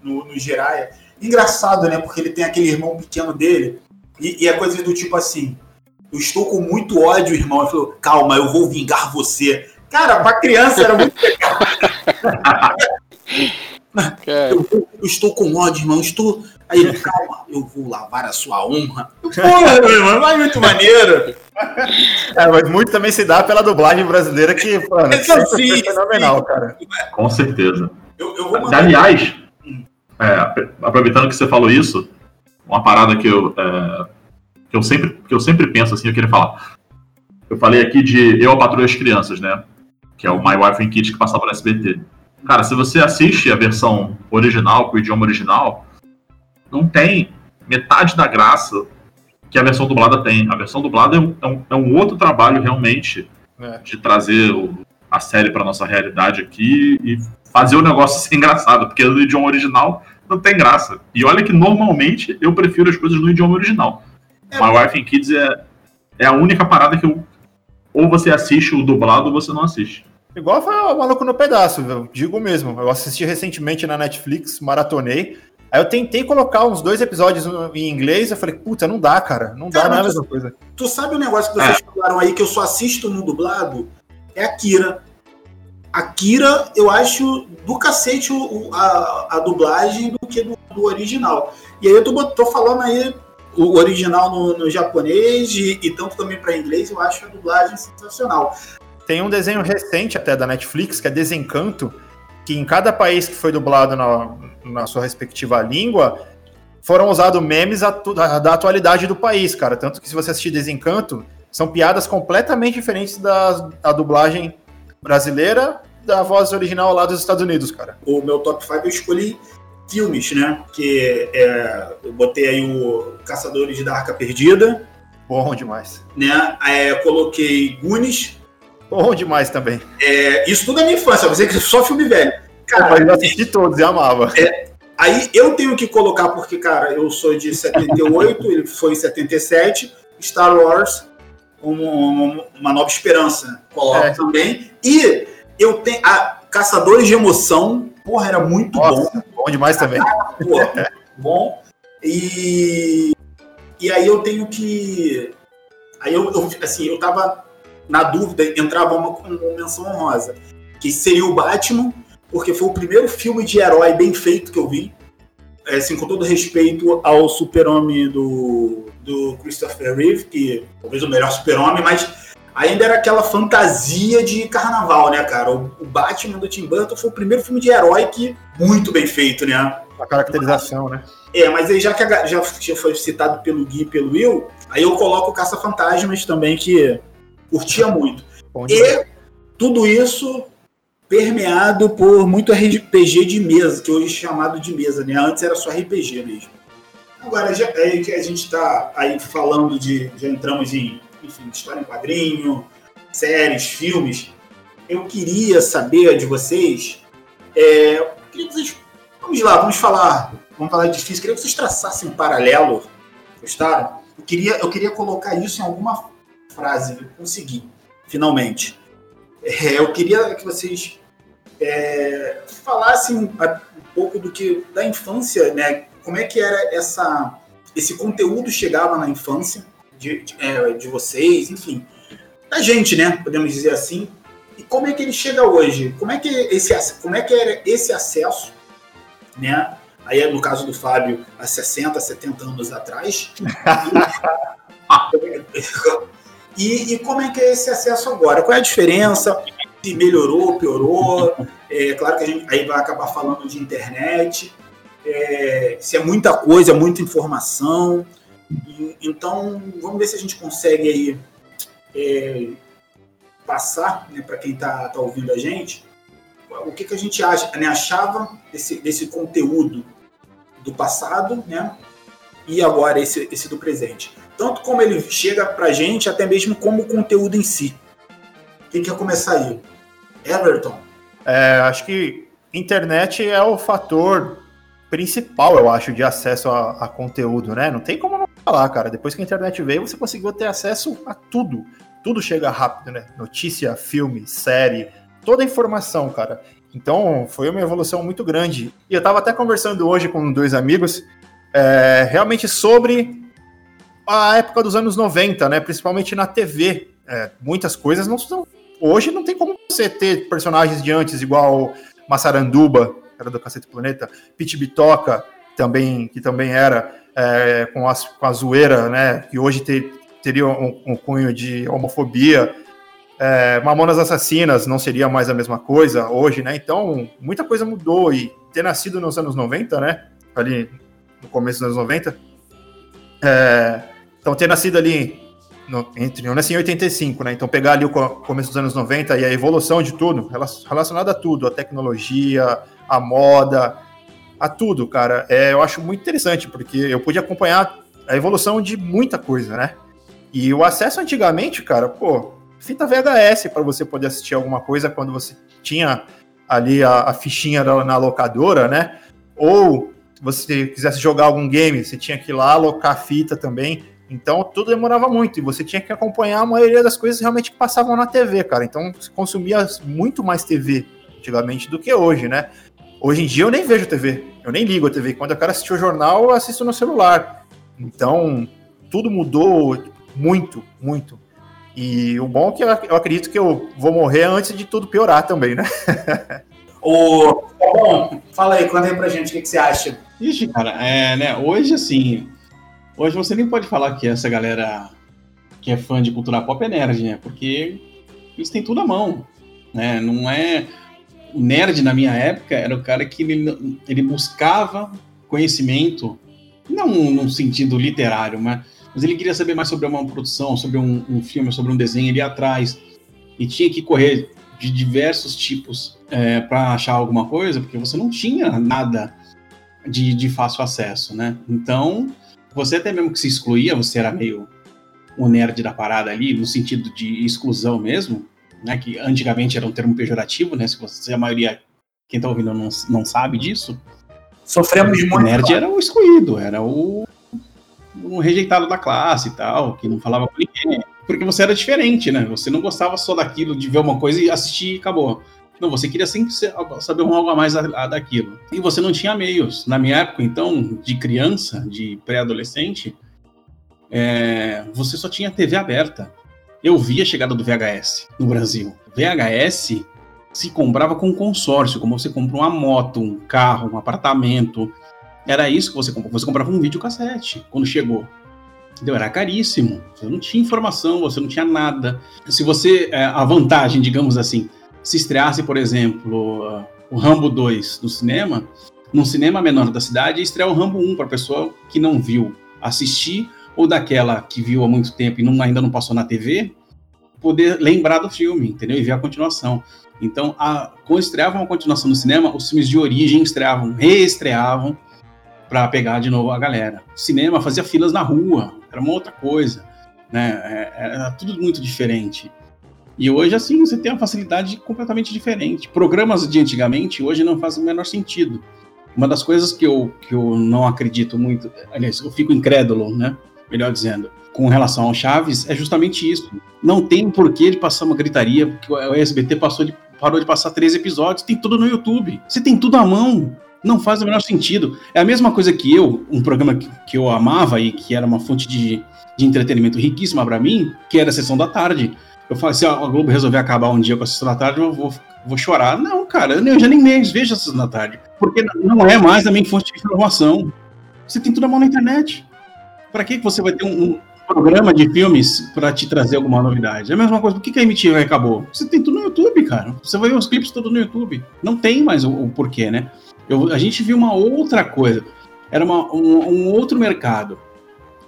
no, no Jiraiya. Engraçado, né, porque ele tem aquele irmão pequeno dele, e, e é coisa do tipo assim, eu estou com muito ódio, irmão. Ele falou, calma, eu vou vingar você. Cara, pra criança era muito legal. Eu, eu, estou com ódio, irmão. Estou. Aí ele, calma, eu vou lavar a sua honra. Porra, meu irmão, mas muito maneiro. É, mas muito também se dá pela dublagem brasileira que, mano, é sim, fenomenal, sim. cara. Com certeza. Eu, eu vou Aliás, é, aproveitando que você falou isso, uma parada que eu, é, que, eu sempre, que eu sempre penso assim, eu queria falar. Eu falei aqui de Eu, a Patrulha as Crianças, né? Que é o My Wife and Kids que passava no SBT. Cara, se você assiste a versão original, com o idioma original, não tem metade da graça que a versão dublada tem. A versão dublada é um, é um, é outro trabalho realmente é. de trazer o, a série para nossa realidade aqui e fazer o negócio ser engraçado, porque no idioma original não tem graça. E olha que normalmente eu prefiro as coisas no idioma original. É. My Wife and Kids é, é a única parada que eu ou você assiste o dublado ou você não assiste. Igual foi o Maluco no Pedaço, eu digo mesmo. Eu assisti recentemente na Netflix, maratonei. Aí eu tentei colocar uns dois episódios em inglês, eu falei, puta, não dá, cara. Não cara, dá, não é a mesma coisa. Tu sabe o negócio que vocês é. falaram aí que eu só assisto no dublado? É a Kira. A Kira, eu acho do cacete o, a, a dublagem do que do, do, original. E aí eu tô, tô falando aí o original no, no japonês e, e tanto também para inglês, eu acho a dublagem sensacional. Tem um desenho recente até da Netflix, que é Desencanto, que em cada país que foi dublado na, na sua respectiva língua, foram usados memes da atualidade do país, cara. Tanto que se você assistir Desencanto, são piadas completamente diferentes da, da dublagem brasileira da voz original lá dos Estados Unidos, cara. O meu top 5 eu escolhi filmes, né? Que é, eu botei aí o Caçadores da Arca Perdida. Bom demais. Né? É, coloquei Gunis. Bom demais também. É, isso tudo é minha infância, você que só filme velho. Cara, Pô, eu assisti todos e amava. É, aí eu tenho que colocar, porque, cara, eu sou de 78, ele foi em 77, Star Wars, uma, uma nova esperança, coloco é. também. E eu tenho a Caçadores de Emoção, porra, era muito Nossa, bom. Bom demais também. porra, bom. E, e aí eu tenho que. Aí eu, eu, assim, eu tava na dúvida, entrava uma, uma menção honrosa, que seria o Batman, porque foi o primeiro filme de herói bem feito que eu vi. É, assim, com todo respeito ao super-homem do, do Christopher Reeve, que talvez o melhor super-homem, mas ainda era aquela fantasia de carnaval, né, cara? O, o Batman do Tim Burton foi o primeiro filme de herói que muito bem feito, né? A caracterização, né? É, mas aí já que a, já, já foi citado pelo Gui e pelo Will, aí eu coloco o Caça-Fantasmas também, que curtia muito. e tudo isso permeado por muito RPG de mesa, que hoje é chamado de mesa, né? Antes era só RPG mesmo. Agora, já é que a gente está aí falando de. Já entramos em, enfim, história em quadrinho, séries, filmes. Eu queria saber de vocês. É, queria que vocês. Vamos lá, vamos falar. Vamos falar de difícil. Queria que vocês traçassem um paralelo. Gostaram? Eu queria, eu queria colocar isso em alguma frase. Eu consegui, finalmente. É, eu queria que vocês é, falassem um, pouco do que da infância, né? como é que era essa, esse conteúdo chegava na infância de, de, é, de vocês, enfim, da gente, né? Podemos dizer assim. E como é que ele chega hoje? Como é que esse, como é que era esse acesso, né? Aí no caso do Fábio, há 60, 70 anos atrás. e, e, como é que é esse acesso agora? Qual é a diferença? Se melhorou, piorou? É claro que a gente aí vai acabar falando de internet é, se é muita coisa, muita informação. E, então, vamos ver se a gente consegue aí é, passar né, para quem está tá ouvindo a gente o que, que a gente acha, né, achava desse, desse conteúdo do passado né, e agora esse, esse do presente. Tanto como ele chega para a gente, até mesmo como o conteúdo em si. Quem quer começar aí? Everton. É, acho que internet é o fator principal, eu acho, de acesso a, a, conteúdo, né? Não tem como não falar, cara. Depois que a internet veio, você conseguiu ter acesso a tudo. Tudo chega rápido, né? Notícia, filme, série, toda a informação, cara. Então, foi uma evolução muito grande. E eu tava até conversando hoje com dois amigos, é, realmente sobre a época dos anos 90, né? Principalmente na TV. É, muitas coisas não são. Hoje não tem como você ter personagens de antes, igual Massaranduba, era do Cacete Planeta, Pit Bitoca, também, que também era é, com, as, com a zoeira, né, que hoje ter, teria um, um, cunho de homofobia. É, Mamonas Assassinas não seria mais a mesma coisa hoje, né? Então, muita coisa mudou e ter nascido nos anos 90, né? Ali no começo dos anos 90. É, então, ter nascido ali no, entre, eu nasci em 85, né? Então pegar ali o começo dos anos 90 e a evolução de tudo, relacionado a tudo, a tecnologia, a moda, a tudo, cara. É, eu acho muito interessante, porque eu pude acompanhar a evolução de muita coisa, né? E o acesso antigamente, cara, pô, fita VHS para você poder assistir alguma coisa quando você tinha ali a, a fichinha na, locadora, né? Ou você quisesse jogar algum game, você tinha que ir lá alocar a fita também. Então tudo demorava muito e você tinha que acompanhar a maioria das coisas realmente que passavam na TV, cara. Então você consumia muito mais TV antigamente do que hoje, né? Hoje em dia eu nem vejo TV, eu nem ligo a TV. Quando eu quero assistir o jornal, eu assisto no celular. Então tudo mudou muito, muito. E o bom é que eu acredito que eu vou morrer antes de tudo piorar também, né? Ô, tá bom, fala aí, conta aí pra gente o que, que você acha. Ixi, cara, é, né, hoje assim, Hoje você nem pode falar que essa galera que é fã de cultura pop é nerd, né? Porque eles têm tudo à mão, né? Não é... O nerd, na minha época, era o cara que ele, ele buscava conhecimento, não num sentido literário, mas, mas ele queria saber mais sobre uma produção, sobre um, um filme, sobre um desenho, ele ia atrás. E tinha que correr de diversos tipos é, para achar alguma coisa, porque você não tinha nada de, de fácil acesso, né? Então, você até mesmo que se excluía, você era meio o nerd da parada ali, no sentido de exclusão mesmo, né? Que antigamente era um termo pejorativo, né? Se você, a maioria, quem tá ouvindo não, não sabe disso. Sofremos muito. O nerd era o excluído, era o, o rejeitado da classe e tal, que não falava com ninguém. Porque você era diferente, né? Você não gostava só daquilo, de ver uma coisa e assistir e acabou. Não, você queria sempre saber algo a mais daquilo. E você não tinha meios. Na minha época, então, de criança, de pré-adolescente, é, você só tinha TV aberta. Eu vi a chegada do VHS no Brasil. VHS se comprava com consórcio, como você compra uma moto, um carro, um apartamento. Era isso que você comprava. Você comprava um videocassete quando chegou. Entendeu? Era caríssimo. Você não tinha informação, você não tinha nada. Se você. É, a vantagem, digamos assim, se estreasse, por exemplo, o Rambo 2 no cinema, num cinema menor da cidade, estrear o Rambo 1 para pessoa que não viu assistir, ou daquela que viu há muito tempo e não, ainda não passou na TV, poder lembrar do filme, entendeu? E ver a continuação. Então, a, quando estreava uma continuação no cinema, os filmes de origem estreavam, reestreavam para pegar de novo a galera. O cinema fazia filas na rua, era uma outra coisa, né? É, era tudo muito diferente. E hoje, assim, você tem uma facilidade completamente diferente. Programas de antigamente, hoje não fazem o menor sentido. Uma das coisas que eu, que eu não acredito muito, aliás, eu fico incrédulo, né? Melhor dizendo, com relação ao Chaves, é justamente isso. Não tem porquê de passar uma gritaria, porque o SBT passou de, parou de passar três episódios, tem tudo no YouTube. Você tem tudo à mão. Não faz o menor sentido. É a mesma coisa que eu, um programa que, que eu amava e que era uma fonte de, de entretenimento riquíssima para mim, que era a sessão da tarde. Eu falei, se a Globo resolver acabar um dia com a sessão da tarde, eu vou, vou chorar. Não, cara, eu já nem vejo a sessão da tarde. Porque não é mais a minha fonte de informação. Você tem tudo à mão na internet. Para que você vai ter um, um programa de filmes para te trazer alguma novidade? É a mesma coisa. Por que, que a MTV acabou? Você tem tudo no YouTube, cara. Você vai ver os clipes todos no YouTube. Não tem mais o, o porquê, né? Eu, a gente viu uma outra coisa. Era uma, um, um, outro mercado.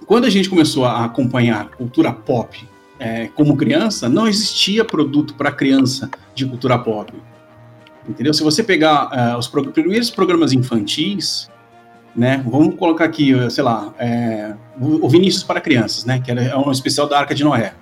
Quando a gente começou a acompanhar cultura pop é, como criança, não existia produto para criança de cultura pop. Entendeu? Se você pegar uh, os pro primeiros programas infantis, né? Vamos colocar aqui, sei lá, é, o Vinícius para crianças, né? Que é um especial da Arca de Noé,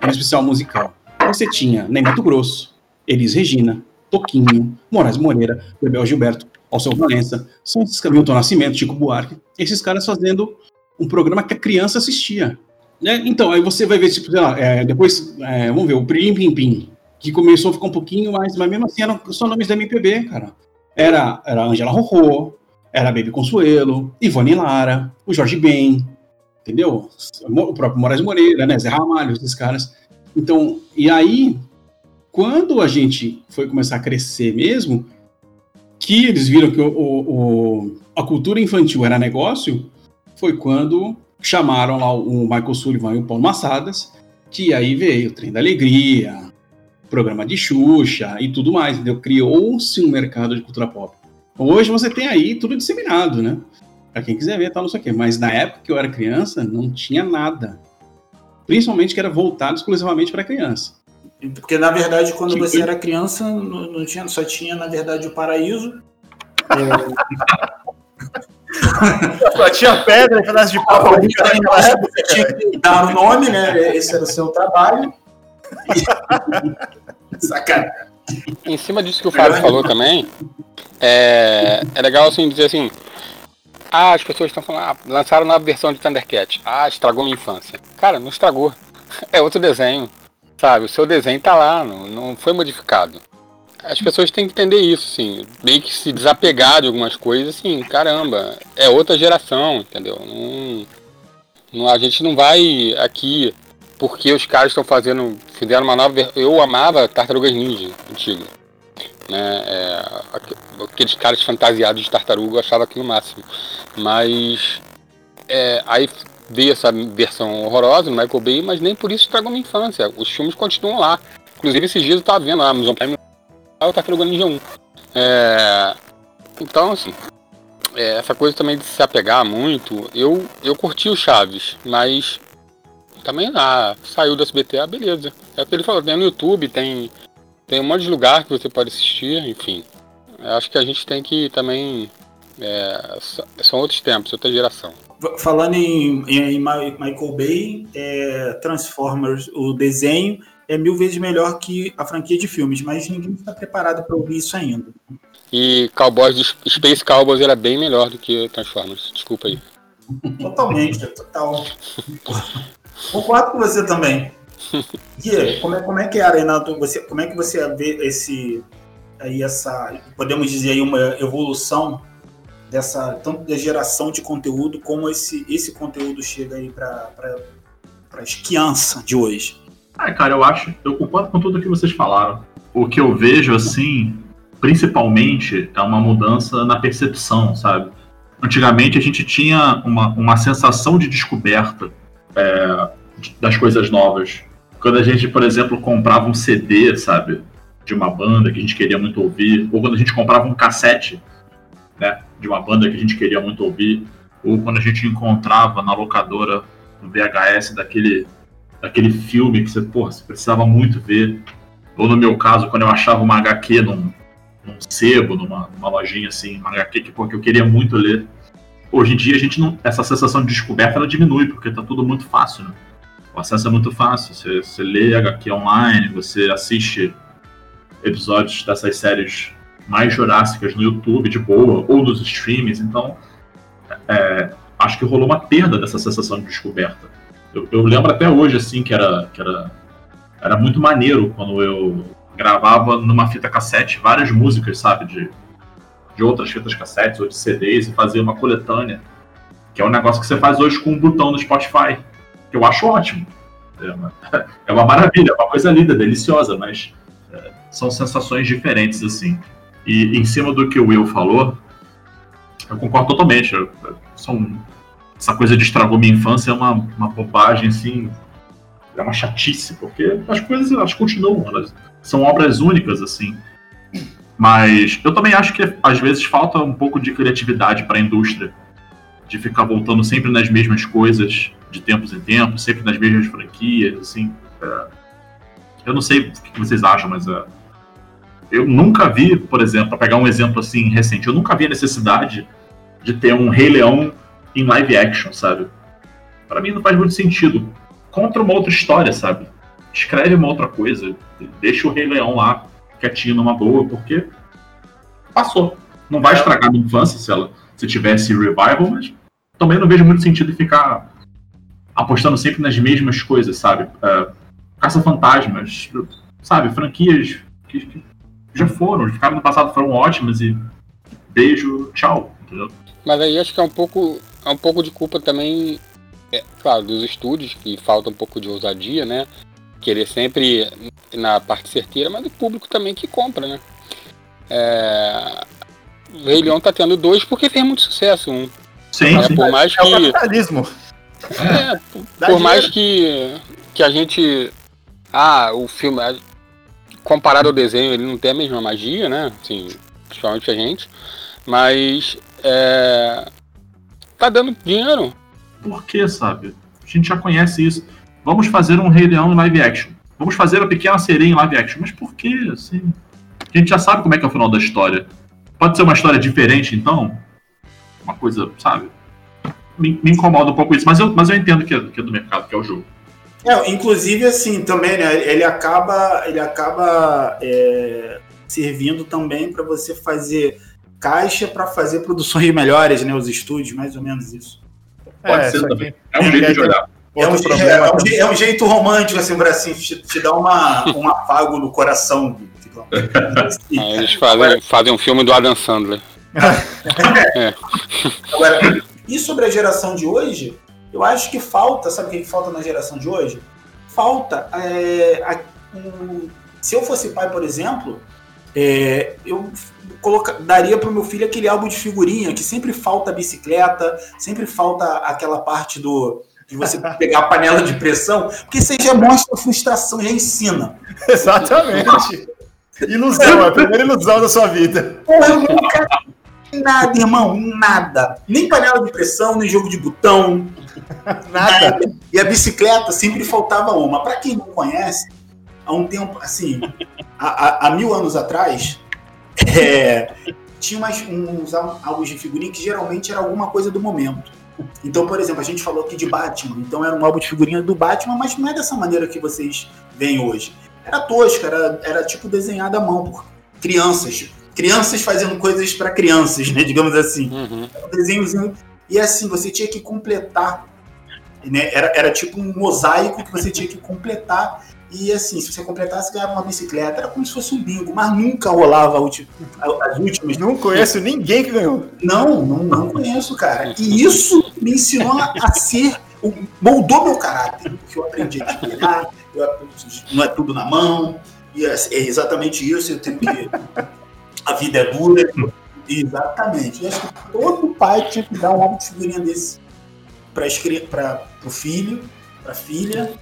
é um especial musical. Você tinha Ney Mato Grosso, Elis Regina, Toquinho, Moraes Moreira, Bebel Gilberto, Alceu Valença, são esses caras, Milton Nascimento, Chico Buarque, esses caras fazendo um programa que a criança assistia. Né? Então, aí você vai ver, tipo, lá, é, depois, é, vamos ver, o Pim Pim Pim, que começou a ficar um pouquinho mais, mas mesmo assim eram só nomes da MPB, cara. Era, era Angela Rorô, era Baby Consuelo, Ivone Lara, o Jorge Ben, entendeu? O próprio Moraes Moreira, né? Zé Ramalho, esses caras. Então, e aí, quando a gente foi começar a crescer mesmo, que eles viram que o, o, a cultura infantil era negócio, foi quando chamaram lá o Michael Sullivan e o Paulo Massadas, que aí veio o Trem da Alegria, programa de Xuxa e tudo mais, entendeu? Criou-se um mercado de cultura pop. Hoje você tem aí tudo disseminado, né? Pra quem quiser ver, tal, não sei o quê. Mas na época que eu era criança, não tinha nada. Principalmente que era voltado exclusivamente para criança. Porque, na verdade, quando você era criança, não, não, tinha, só tinha, na verdade, o paraíso. É... só tinha pedra, pedaço de pau. Você tinha que dar o nome, né? Esse era o seu trabalho. Sacanagem. Em cima disso que o Fábio falou também, é, é legal assim dizer assim. Ah, as pessoas estão falando, ah, lançaram nova versão de Thundercat. Ah, estragou minha infância. Cara, não estragou. É outro desenho. Sabe, o seu desenho tá lá, não, não foi modificado. As pessoas têm que entender isso, sim. Meio que se desapegar de algumas coisas, assim, caramba, é outra geração, entendeu? Não, não, a gente não vai aqui porque os caras estão fazendo. Fizeram uma nova. Eu amava Tartarugas Ninja antigo. Né? É, aqueles caras fantasiados de tartaruga eu achava aquilo máximo. Mas é, aí veio essa versão horrorosa no Michael Bay, mas nem por isso estragou minha infância. Os filmes continuam lá. Inclusive esses dias eu tava vendo a Amazon Prime o Tartaruga Ninja 1. É, então assim, é, essa coisa também de se apegar muito, eu, eu curti o Chaves, mas também ah, saiu do SBT, ah, beleza. É o que ele falou, tem no YouTube, tem, tem um monte de lugar que você pode assistir, enfim. Acho que a gente tem que também. É, são outros tempos, outra geração. Falando em, em Michael Bay, é, Transformers, o desenho é mil vezes melhor que a franquia de filmes, mas ninguém está preparado para ouvir isso ainda. E Cowboys, Space Cowboys era bem melhor do que Transformers, desculpa aí. Totalmente, total. Concordo com você também. Gui, como é, como é que era, Renato? Você, como é que você vê esse aí essa, podemos dizer aí uma evolução dessa tanto da geração de conteúdo como esse esse conteúdo chega aí para para as crianças de hoje? Ah, cara, eu acho, eu concordo com tudo que vocês falaram. O que eu vejo assim, principalmente, é uma mudança na percepção, sabe? Antigamente a gente tinha uma, uma sensação de descoberta é, das coisas novas. Quando a gente, por exemplo, comprava um CD, sabe, de uma banda que a gente queria muito ouvir, ou quando a gente comprava um cassete, né, de uma banda que a gente queria muito ouvir, ou quando a gente encontrava na locadora um VHS daquele, daquele filme que você, porra, você precisava muito ver, ou no meu caso, quando eu achava uma HQ num, num sebo, numa, numa lojinha assim, uma HQ que, porra, que eu queria muito ler. Hoje em dia a gente não, essa sensação de descoberta ela diminui, porque tá tudo muito fácil, né? O acesso é muito fácil. Você, você lê HQ online, você assiste episódios dessas séries mais jurássicas no YouTube de boa, ou nos streams, então é, acho que rolou uma perda dessa sensação de descoberta. Eu, eu, lembro até hoje, assim, que era, que era, era muito maneiro quando eu gravava numa fita cassete várias músicas, sabe, de, de outras fitas cassetes ou de CDs e fazia uma coletânea, que é um negócio que você faz hoje com um botão no Spotify, que eu acho ótimo. É uma, é uma maravilha, é uma coisa linda, deliciosa, mas é, são sensações diferentes, assim. E em cima do que o Will falou, eu concordo totalmente. Eu, são, essa coisa de estragou minha infância é uma, uma bobagem, assim, é uma chatice, porque as coisas elas continuam, elas são obras únicas, assim. Mas eu também acho que às vezes falta um pouco de criatividade para a indústria, de ficar voltando sempre nas mesmas coisas de tempos em tempos, sempre nas mesmas franquias, assim. É... Eu não sei o que vocês acham, mas é... eu nunca vi, por exemplo, para pegar um exemplo assim recente, eu nunca vi a necessidade de ter um Rei Leão em live action, sabe? Para mim não faz muito sentido. Contra uma outra história, sabe? Escreve uma outra coisa, deixa o Rei Leão lá quietinho numa boa, porque passou. Não vai estragar a infância se ela se tivesse revival, mas também não vejo muito sentido ficar apostando sempre nas mesmas coisas, sabe? Uh, Caça-fantasmas, sabe? Franquias que, que, já foram, ficaram no passado, foram ótimas e beijo, tchau, entendeu? Mas aí acho que é um pouco, é um pouco de culpa também, é, claro, dos estúdios, que falta um pouco de ousadia, né? Querer sempre na parte certeira, mas do público também que compra, né? É... O Rei Leão tá tendo dois porque fez muito sucesso. Um. Sim, é, por mais é que. o capitalismo. É, por, por mais que, que a gente. Ah, o filme. Comparado ao desenho, ele não tem a mesma magia, né? Assim, principalmente a gente. Mas. É, tá dando dinheiro. Por que, sabe? A gente já conhece isso. Vamos fazer um Rei Leão em live action. Vamos fazer a Pequena Sereia em live action. Mas por que, assim? A gente já sabe como é que é o final da história. Pode ser uma história diferente, então? Uma coisa, sabe? Me, me incomoda um pouco isso. Mas eu, mas eu entendo que é, que é do mercado, que é o jogo. É, inclusive, assim, também, né? Ele acaba, ele acaba é, servindo também para você fazer caixa para fazer produções melhores, né? Os estúdios, mais ou menos isso. Pode É, ser também. aqui. É um jeito de olhar. É um, problema é um é um jeito romântico, assim, o bracinho, te, te dá uma, um afago no coração. Aí eles fazem, fazem um filme do Adam Sandler. Agora, e sobre a geração de hoje, eu acho que falta, sabe o que que falta na geração de hoje? Falta. é, a- um- se eu fosse pai, por exemplo, é, eu coloca, daria para o meu filho aquele álbum de figurinha que sempre falta a bicicleta, sempre falta aquela parte do. De você pegar a panela de pressão, porque você já mostra a frustração, já ensina. Exatamente. Ilusão, é a primeira ilusão da sua vida. Porra, eu nunca nada, irmão, nada. Nem panela de pressão, nem jogo de botão, Nada. E a bicicleta sempre faltava uma. Para quem não conhece, há um tempo, assim, há, há- há mil anos atrás, é, tinha umas, uns ál- álbuns de figurinha que geralmente era alguma coisa do momento. Então, por exemplo, a gente falou aqui de Batman, então era um álbum de figurinha do Batman, mas não é dessa maneira que vocês veem hoje. Era tosca, era, era tipo desenhado à mão por crianças. Crianças fazendo coisas para crianças, né? Digamos assim Uhum. um desenhozinho. E assim, você tinha que completar. Né? Era, era tipo um mosaico que você tinha que completar. E assim, se você completasse, ganhava uma bicicleta. Era como se fosse um bingo, mas nunca rolava a ulti- a- as últimas. Não conheço ninguém que ganhou. Não, não, não conheço, cara. E isso me ensinou a, a ser. Moldou meu caráter. Porque eu aprendi a esperar, não é tudo na mão. E é é exatamente isso. Eu tenho que. A vida é dura. Exatamente. Eu acho que todo pai tinha que dar um álbum de figurinha desse para o filho. para filha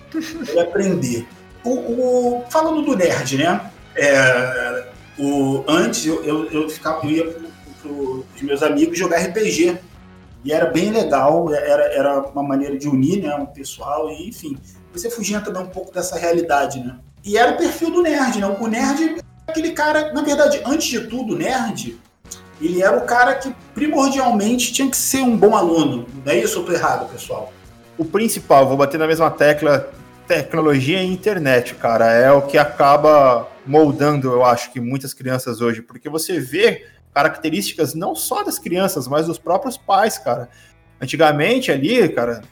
ele aprender. O, o, falando do nerd, né? É, o, antes eu, eu, eu, ficava, eu ia para os meus amigos jogar RPG. E era bem legal, era, era uma maneira de unir né, o pessoal, e enfim, você fugia também um pouco dessa realidade, né? E era o perfil do nerd, né? O nerd é aquele cara, na verdade, antes de tudo, nerd, ele era o cara que primordialmente tinha que ser um bom aluno. Não é isso ou estou errado, pessoal? O principal, vou bater na mesma tecla, tecnologia e internet, cara, é o que acaba moldando, eu acho, que muitas crianças hoje, porque você vê características não só das crianças, mas dos próprios pais, cara. Antigamente ali, cara,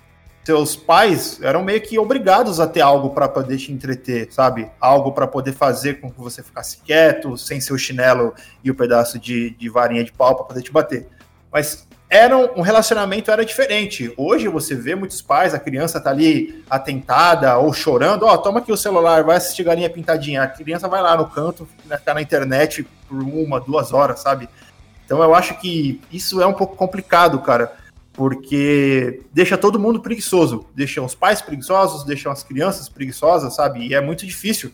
seus pais eram meio que obrigados a ter algo para poder te entreter, sabe? Algo para poder fazer com que você ficasse quieto, sem seu chinelo e o um pedaço de, de varinha de pau para poder te bater. Mas era um, relacionamento era diferente. Hoje você vê muitos pais, a criança tá ali atentada ou chorando, ó, oh, toma aqui o celular, vai assistir galinha pintadinha. A criança vai lá no canto, ficar na internet por uma, duas horas, sabe? Então eu acho que isso é um pouco complicado, cara porque deixa todo mundo preguiçoso, deixa os pais preguiçosos, deixa as crianças preguiçosas, sabe? E é muito difícil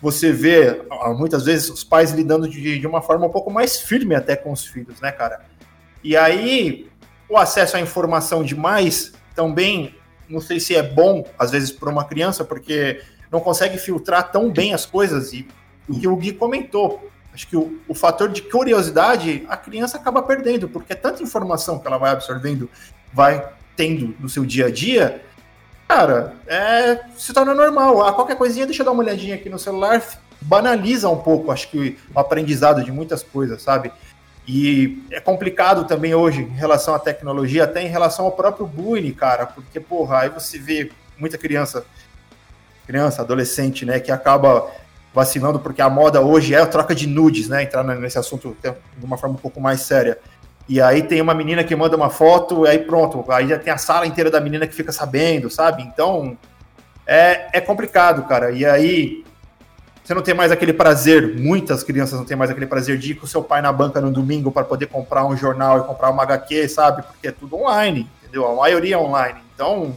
você ver, muitas vezes, os pais lidando de, de uma forma um pouco mais firme até com os filhos, né, cara? E aí, o acesso à informação demais também, não sei se é bom, às vezes, para uma criança, porque não consegue filtrar tão bem as coisas, e o que o Gui comentou, acho que o, o fator de curiosidade a criança acaba perdendo, porque é tanta informação que ela vai absorvendo, vai tendo no seu dia a dia, cara, é, se torna normal. A qualquer coisinha, deixa eu dar uma olhadinha aqui no celular, banaliza um pouco, acho que o aprendizado de muitas coisas, sabe? E é complicado também hoje em relação à tecnologia, até em relação ao próprio bullying, cara, porque, porra, aí você vê muita criança, criança, adolescente, né, que acaba vacinando, porque a moda hoje é a troca de nudes, né? Entrar nesse assunto de uma forma um pouco mais séria. E aí tem uma menina que manda uma foto, e aí pronto, aí já tem a sala inteira da menina que fica sabendo, sabe? Então é, é complicado, cara. E aí você não tem mais aquele prazer, muitas crianças não têm mais aquele prazer de ir com seu pai na banca no domingo para poder comprar um jornal e comprar uma HQ, sabe? Porque é tudo online, entendeu? A maioria é online. Então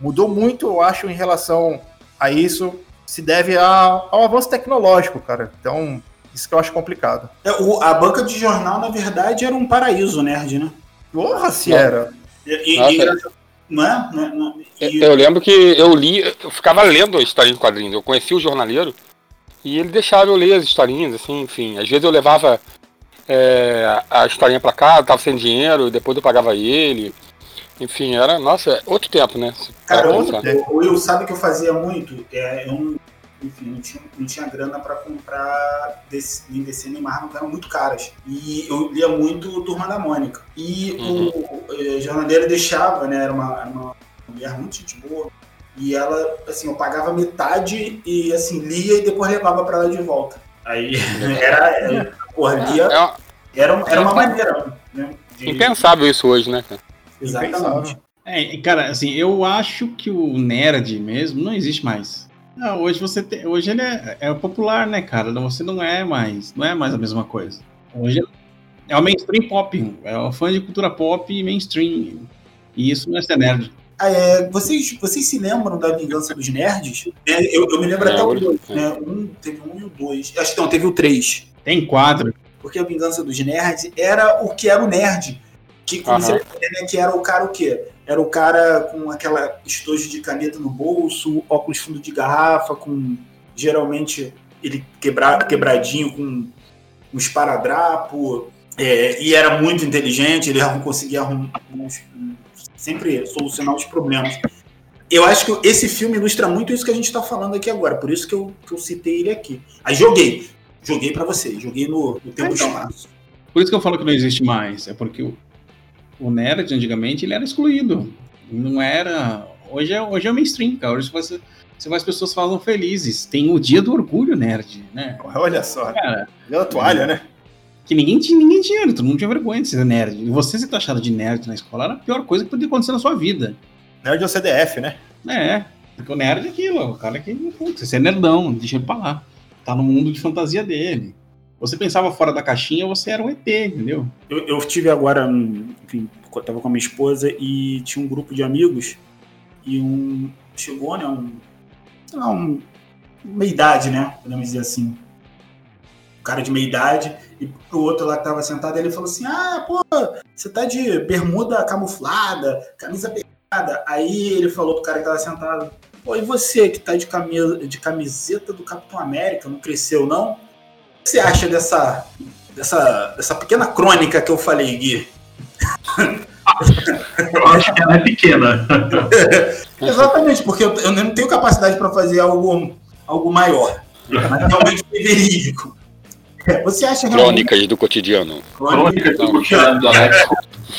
mudou muito, eu acho, em relação a isso se deve ao avanço tecnológico, cara. Então, isso que eu acho complicado. É, o, a banca de jornal, na verdade, era um paraíso nerd, né? Porra, se era. E, e, não? Não, não, e... Eu lembro que eu li, eu ficava lendo a historinha de quadrinhos. Eu conhecia o jornaleiro e ele deixava eu ler as historinhas, assim, enfim. Às vezes eu levava é, a historinha pra casa, tava sem dinheiro, depois eu pagava ele. Enfim, era, nossa, é outro tempo, né? Cara, o Will sabe que eu fazia muito? É, eu enfim, não tinha, não tinha grana para comprar desse, nem DC nem Marvel, eram muito caras. E eu lia muito Turma da Mônica. E uhum. o, o, jornaleiro deixava, né? Era uma, uma mulher muito gente boa. E ela, assim, eu pagava metade e, assim, lia e depois levava para ela de volta. Aí era, era porra, lia, é, era, era uma maneira, né? De... Impensável isso hoje, né, cara? Exatamente. É, cara, assim, eu acho que o nerd mesmo não existe mais. Não, hoje você tem, hoje ele é, é popular, né, cara? Você não é mais, não é mais a mesma coisa. Hoje é o mainstream pop, é o fã de cultura pop e mainstream. E isso não é ser nerd. É, vocês, vocês se lembram da Vingança dos Nerds? É, eu, eu, me lembro é, até o dois, né? Um, teve um e o dois. Acho que não, teve o três. Tem quatro. Porque a Vingança dos Nerds era o que era o nerd que, como uhum. você né, que era o cara o quê? Era o cara com aquela estojo de caneta no bolso, óculos fundo de garrafa, com geralmente ele quebra, quebradinho com um esparadrapo, é, e era muito inteligente, ele conseguia arrumar, sempre solucionar os problemas. Eu acho que esse filme ilustra muito isso que a gente está falando aqui agora, por isso que eu, que eu citei ele aqui. Aí joguei, joguei para você, joguei no, no tempo então, espaço. Por isso que eu falo que não existe mais, é porque o nerd antigamente ele era excluído. Não era. Hoje é, hoje é mainstream, cara. Hoje você, você vai, as pessoas falam felizes. Tem o dia do orgulho nerd, né? Olha só. Cara, Deu toalha, né? Que ninguém tinha, ninguém tinha, todo mundo tinha vergonha de ser nerd. E você ser taxado de nerd na escola era a pior coisa que podia acontecer na sua vida. Nerd é o CDF, né? É, porque o nerd é aquilo, o cara que, putz, você é nerdão, deixa ele pra lá. Tá no mundo de fantasia dele você pensava fora da caixinha, você era um ET, entendeu? Eu, eu tive agora, enfim, eu tava com a minha esposa e tinha um grupo de amigos e um, chegou, né? Um, sei lá, um, uma idade, né? Podemos dizer assim. Cara de meia idade, e o outro lá que tava sentado, ele falou assim: Ah, pô, você tá de bermuda camuflada, camisa pegada. Aí ele falou pro cara que tava sentado: Pô, e você que tá de, camisa, de camiseta do Capitão América, não cresceu, não? O que você acha dessa, dessa, dessa pequena crônica que eu falei, Gui? Eu acho que ela é pequena. Exatamente, porque eu, eu não tenho capacidade para fazer algo, algo maior. Mas realmente foi verídico. É, Você acha realmente. Crônicas do cotidiano. Crônica do cotidiano do Alex.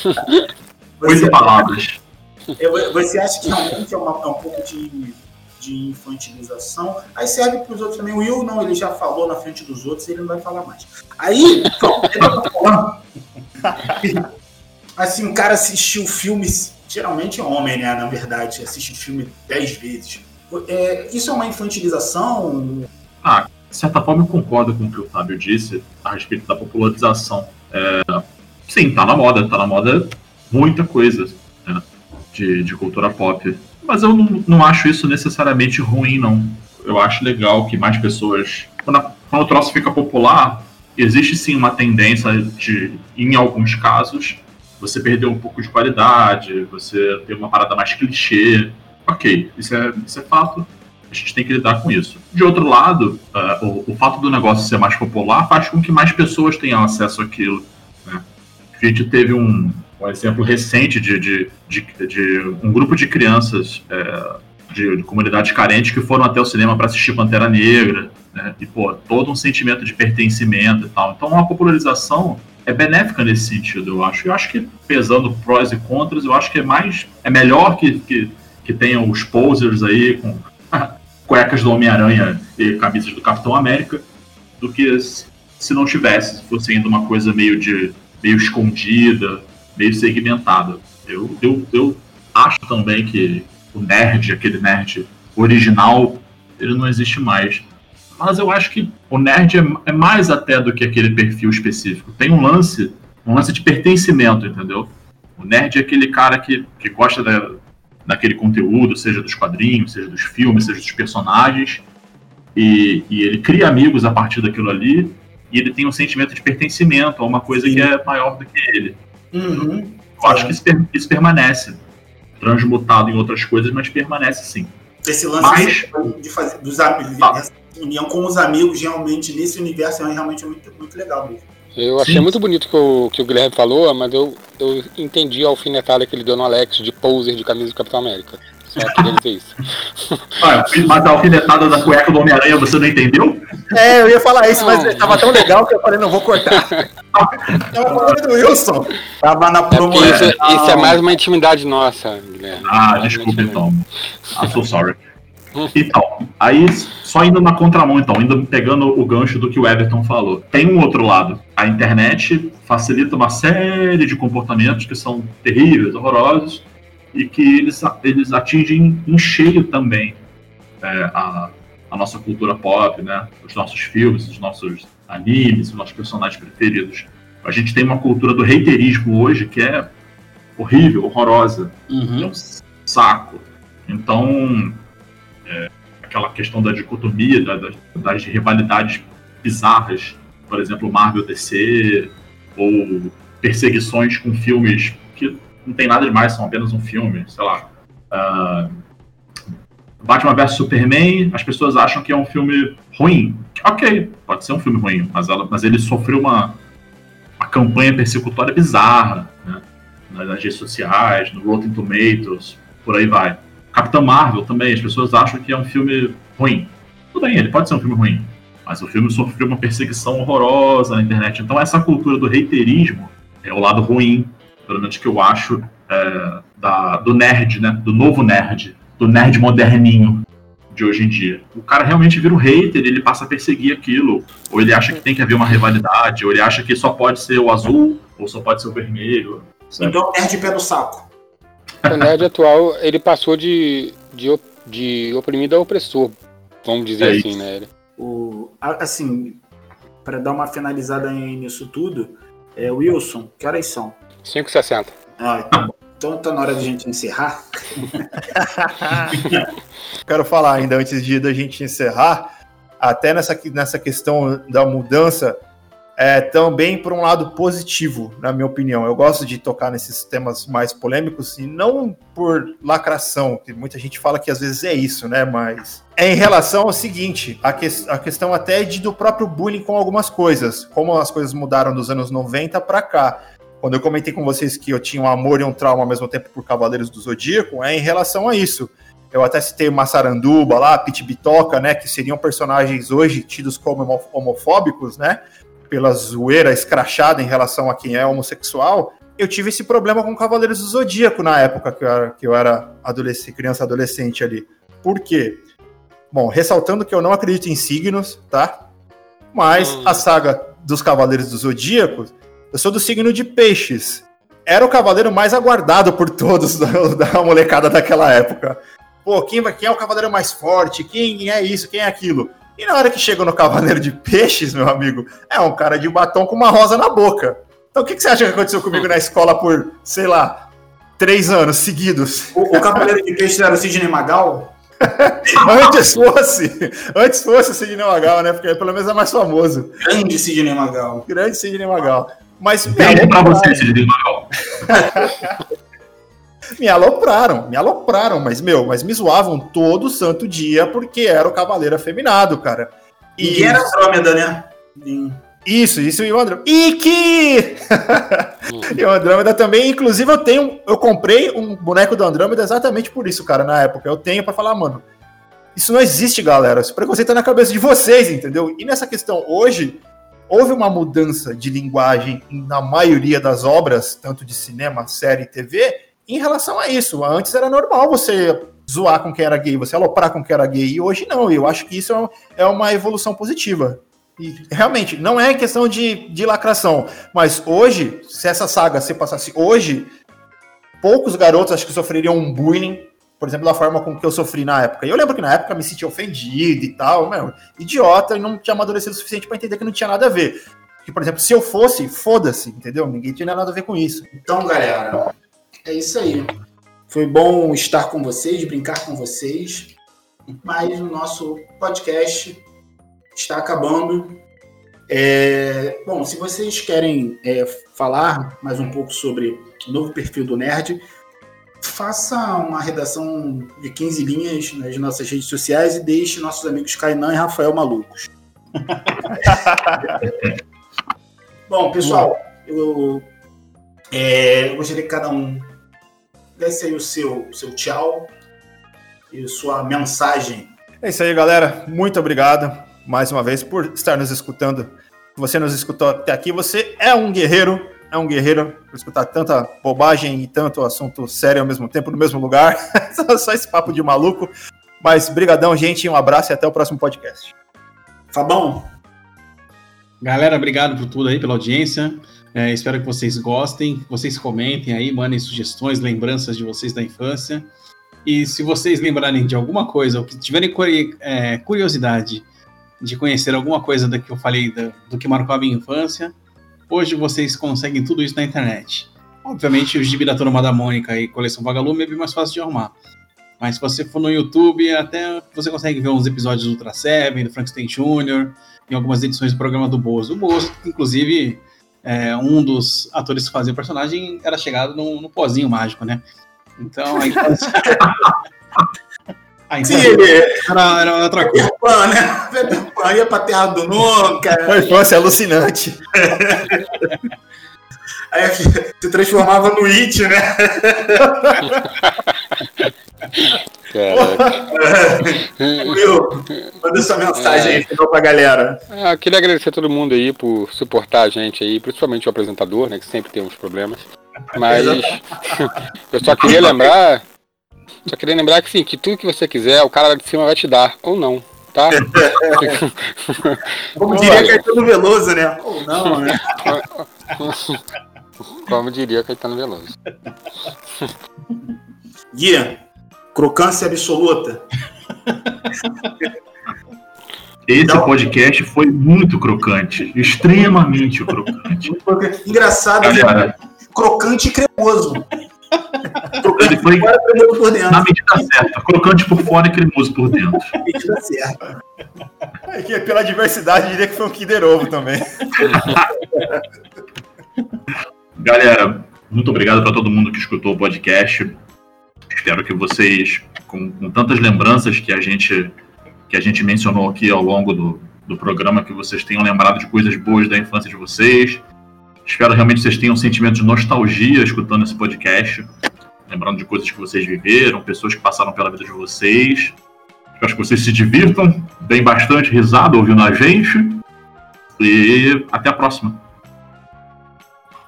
Oito palavras. é, você acha que realmente é, uma- é um pouco de, de infantilização? Aí serve para os outros também. O Will, não, ele já falou na frente dos outros, ele não vai falar mais. Aí, assim, o cara assistiu filmes, geralmente é homem, né? Na verdade, assiste filme dez vezes. É, isso é uma infantilização? De certa forma, eu concordo com o que o Fábio disse a respeito da popularização. É, sim, tá na moda, tá na moda muita coisa né, de, de cultura pop. Mas eu não, não acho isso necessariamente ruim, não. Eu acho legal que mais pessoas. Quando, a- quando o troço fica popular, existe sim uma tendência de, em alguns casos, você perder um pouco de qualidade, você ter uma parada mais clichê. Ok, isso é, isso é fato a gente tem que lidar com isso. De outro lado, ah, o, o fato do negócio ser mais popular faz com que mais pessoas tenham acesso àquilo. Né? A gente teve um, um exemplo recente de, de, de, de um grupo de crianças é, de, de comunidades carentes que foram até o cinema para assistir Pantera Negra, né? e pô, todo um sentimento de pertencimento e tal. Então, a popularização é benéfica nesse sentido, eu acho. Eu acho que pesando prós e contras, eu acho que é mais é melhor que, que, que tenham os posers aí com cuecas do Homem-Aranha e camisas do Capitão América do que se não tivesse, se fosse ainda uma coisa meio de meio escondida, meio segmentada. Eu, eu, eu acho também que o nerd, aquele nerd original, ele não existe mais. Mas eu acho que o nerd é, é mais até do que aquele perfil específico. Tem um lance, um lance de pertencimento, entendeu? O nerd é aquele cara que, que gosta da, daquele conteúdo, seja dos quadrinhos, seja dos filmes, seja dos personagens, e, e ele cria amigos a partir daquilo ali, e ele tem um sentimento de pertencimento a uma coisa Sim. que é maior do que ele. Uhum. Eu acho que isso, isso permanece. Transmutado em outras coisas, mas permanece sim. Esse lance Mas- de fazer dos amigos, essa união com os amigos realmente nesse universo é realmente muito, muito legal mesmo. Eu achei Sim. muito bonito que o que o Guilherme falou, mas eu, eu entendi a alfinetada que ele deu no Alex de poser de camisa do Capitão América. Só queria dizer isso. Ah, mas a alfinetada da cueca do Homem-Aranha você não entendeu? É, eu ia falar isso, mas Não. tava tão legal que eu falei, não vou cortar. Tava falando do Wilson. Tava na É promoção. isso, isso é mais uma intimidade nossa, Guilherme. Ah, uma desculpa então. I'm so sorry. Então, aí só indo na contramão, então, indo pegando o gancho do que o Everton falou. Tem um outro lado. A internet facilita uma série de comportamentos que são terríveis, horrorosos, e que eles, eles atingem em cheio também é, a, a nossa cultura pop, né? Os nossos filmes, os nossos animes, os nossos personagens preferidos. A gente tem uma cultura do reiterismo hoje que é horrível, horrorosa é Uhum. um saco. Então, é, aquela questão da dicotomia, da- das, das rivalidades bizarras, por exemplo, Marvel DC, ou perseguições com filmes que não tem nada demais, são apenas um filme, sei lá. ah, Batman vs Superman, as pessoas acham que é um filme ruim. Ok, pode ser um filme ruim, mas, ela, mas ele sofreu uma, uma campanha persecutória bizarra, né? nas redes sociais, no Rotten Tomatoes, por aí vai. Capitão Marvel também, as pessoas acham que é um filme ruim. Tudo bem, ele pode ser um filme ruim, mas o filme sofreu uma perseguição horrorosa na internet. Então essa cultura do reiterismo é o lado ruim, pelo menos que eu acho, é, da, do nerd, né? Do novo nerd, do nerd moderninho de hoje em dia. O cara realmente vira um hater, ele passa a perseguir aquilo, ou ele acha que tem que haver uma rivalidade, ou ele acha que só pode ser o azul, ou só pode ser o vermelho. sabe? Então, nerd pé no saco. O nerd atual, ele passou de, de, op- de oprimido a opressor, vamos dizer É assim, isso. né? O, a- assim, para dar uma finalizada nisso tudo, é, Wilson, que horas são? 5,60. Ah, então, bom. então tá na hora de a gente encerrar. Quero falar ainda antes de da gente encerrar, até nessa, nessa questão da mudança, é, também por um lado positivo, na minha opinião. Eu gosto de tocar nesses temas mais polêmicos e não por lacração, que muita gente fala que às vezes é isso, né? Mas é em relação ao seguinte, a, que, a questão até de, do próprio bullying com algumas coisas, como as coisas mudaram dos anos 90 para cá. Quando eu comentei com vocês que eu tinha um amor e um trauma ao mesmo tempo por Cavaleiros do Zodíaco, é em relação a isso. Eu até citei Massaranduba lá, Pit Bitoca, né, que seriam personagens hoje tidos como homofóbicos, né? Pela zoeira escrachada em relação a quem é homossexual, eu tive esse problema com Cavaleiros do Zodíaco na época que eu era, que eu era adolescente, criança adolescente ali. Por quê? Bom, ressaltando que eu não acredito em signos, tá? Mas hum. a saga dos Cavaleiros do Zodíaco, eu sou do signo de peixes. Era o cavaleiro mais aguardado por todos da, da molecada daquela época. Pô, quem, quem é o cavaleiro mais forte? Quem é isso? Quem é aquilo? E na hora que chega no Cavaleiro de Peixes, meu amigo, é um cara de batom com uma rosa na boca. Então o que, que você acha que aconteceu comigo na escola por, sei lá, três anos seguidos? O, o Cavaleiro de Peixes era o Sidney Magal? antes fosse, antes fosse o Sidney Magal, né? Porque pelo menos é mais famoso. Grande Sidney Magal. Grande Sidney Magal. Mas bem pra você, Sidney Magal. me alopraram, me alopraram, mas, meu, mas me zoavam todo santo dia porque era o cavaleiro afeminado, cara. E, e era Andrômeda, né? Isso, isso e o Andrômeda. Iki! e o Andrômeda também, inclusive eu tenho, eu comprei um boneco do Andrômeda exatamente por isso, cara, na época. Eu tenho para falar, mano, isso não existe, galera. Esse preconceito tá na cabeça de vocês, entendeu? E nessa questão, hoje, houve uma mudança de linguagem na maioria das obras, tanto de cinema, série e TV, em relação a isso. Antes era normal você zoar com quem era gay, você aloprar com quem era gay, e hoje não. Eu acho que isso é uma evolução positiva. E realmente, não é questão de, de lacração, mas hoje, se essa saga se passasse hoje, poucos garotos acho que sofreriam um bullying, por exemplo, da forma com que eu sofri na época. E eu lembro que na época me senti ofendido e tal, meu, idiota, e não tinha amadurecido o suficiente para entender que não tinha nada a ver. Que, por exemplo, se eu fosse, foda-se, entendeu? Ninguém tinha nada a ver com isso. Então, galera, é isso aí. Foi bom estar com vocês, brincar com vocês. Mas o nosso podcast está acabando. É, bom, se vocês querem é, falar mais um pouco sobre o novo perfil do Nerd, faça uma redação de 15 linhas nas nossas redes sociais e deixe nossos amigos Kainan e Rafael malucos. bom, pessoal, eu, é, eu gostaria que cada um desse aí o seu, seu tchau e sua mensagem. É isso aí, galera. Muito obrigado mais uma vez por estar nos escutando. Se você nos escutou até aqui, você é um guerreiro. É um guerreiro por escutar tanta bobagem e tanto assunto sério ao mesmo tempo, no mesmo lugar. Só esse papo de maluco. Mas brigadão, gente. Um abraço e até o próximo podcast. Fabão. Galera, obrigado por tudo aí, pela audiência. É, espero que vocês gostem, que vocês comentem aí, mandem sugestões, lembranças de vocês da infância. E se vocês lembrarem de alguma coisa, ou que tiverem é, curiosidade de conhecer alguma coisa da que eu falei da, do que marcou a minha infância, hoje vocês conseguem tudo isso na internet. Obviamente, o gibi da Turma da Mônica e Coleção Vagalume é bem mais fácil de arrumar. Mas se você for no YouTube, até você consegue ver uns episódios do Ultra Seven, do Frankenstein Jr., em algumas edições do programa do Bozo. O Bozo, inclusive, é, um dos atores que fazia o personagem era chegado no, no pozinho mágico, né? Então a infância. a infância Sim, era, era outra coisa. Peter Pan, né? Peter Pan ia pra Terra do Nunca. A infância é alucinante. Aí se transformava no It, né? Will, manda sua mensagem é. aí final pra galera. Ah, queria agradecer a todo mundo aí por suportar a gente aí, principalmente o apresentador, né? Que sempre tem uns problemas. Mas eu só queria lembrar. Só queria lembrar que sim, que tudo que você quiser, o cara lá de cima vai te dar, ou não, tá? Como diria Caetano Veloso, né? Ou não, né? Como diria Caetano Veloso. Guia, crocância absoluta. Esse então, podcast foi muito crocante, extremamente crocante. Engraçado, Galera. crocante e cremoso. Ele foi por dentro. na medida certa, crocante por fora e cremoso por dentro. Na medida certa. É pela diversidade, diria que foi um Kinder Ovo também. Galera, muito obrigado para todo mundo que escutou o podcast. Espero que vocês, com, com, tantas lembranças que a gente que a gente mencionou aqui ao longo do, do programa, que vocês tenham lembrado de coisas boas da infância de vocês. Espero realmente que vocês tenham um sentimento de nostalgia escutando esse podcast, lembrando de coisas que vocês viveram, pessoas que passaram pela vida de vocês. Espero que vocês se divirtam, deem bastante risada ouvindo a gente. E até a próxima.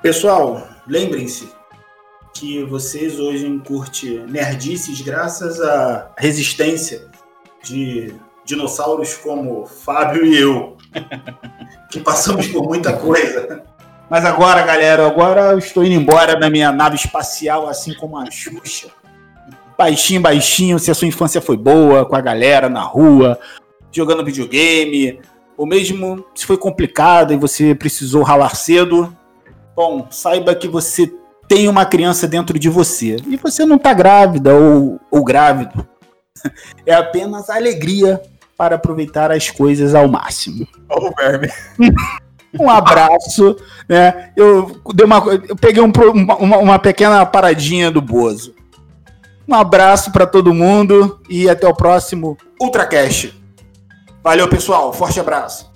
Pessoal, lembrem-se que vocês hoje curtem nerdices graças à resistência de dinossauros como Fábio e eu, que passamos por muita coisa. Mas agora, galera, agora eu estou indo embora na minha nave espacial, assim como a Xuxa. Baixinho, baixinho, se a sua infância foi boa, com a galera na rua, jogando videogame, ou mesmo se foi complicado e você precisou ralar cedo, Bom, saiba que você tem uma criança dentro de você e você não está grávida ou, ou grávido. É apenas alegria para aproveitar as coisas ao máximo. Oh, verme. Um abraço, né? Eu, dei uma, eu peguei um, uma, uma pequena paradinha do Bozo. Um abraço para todo mundo e até o próximo Ultracast. Valeu, pessoal. Forte abraço.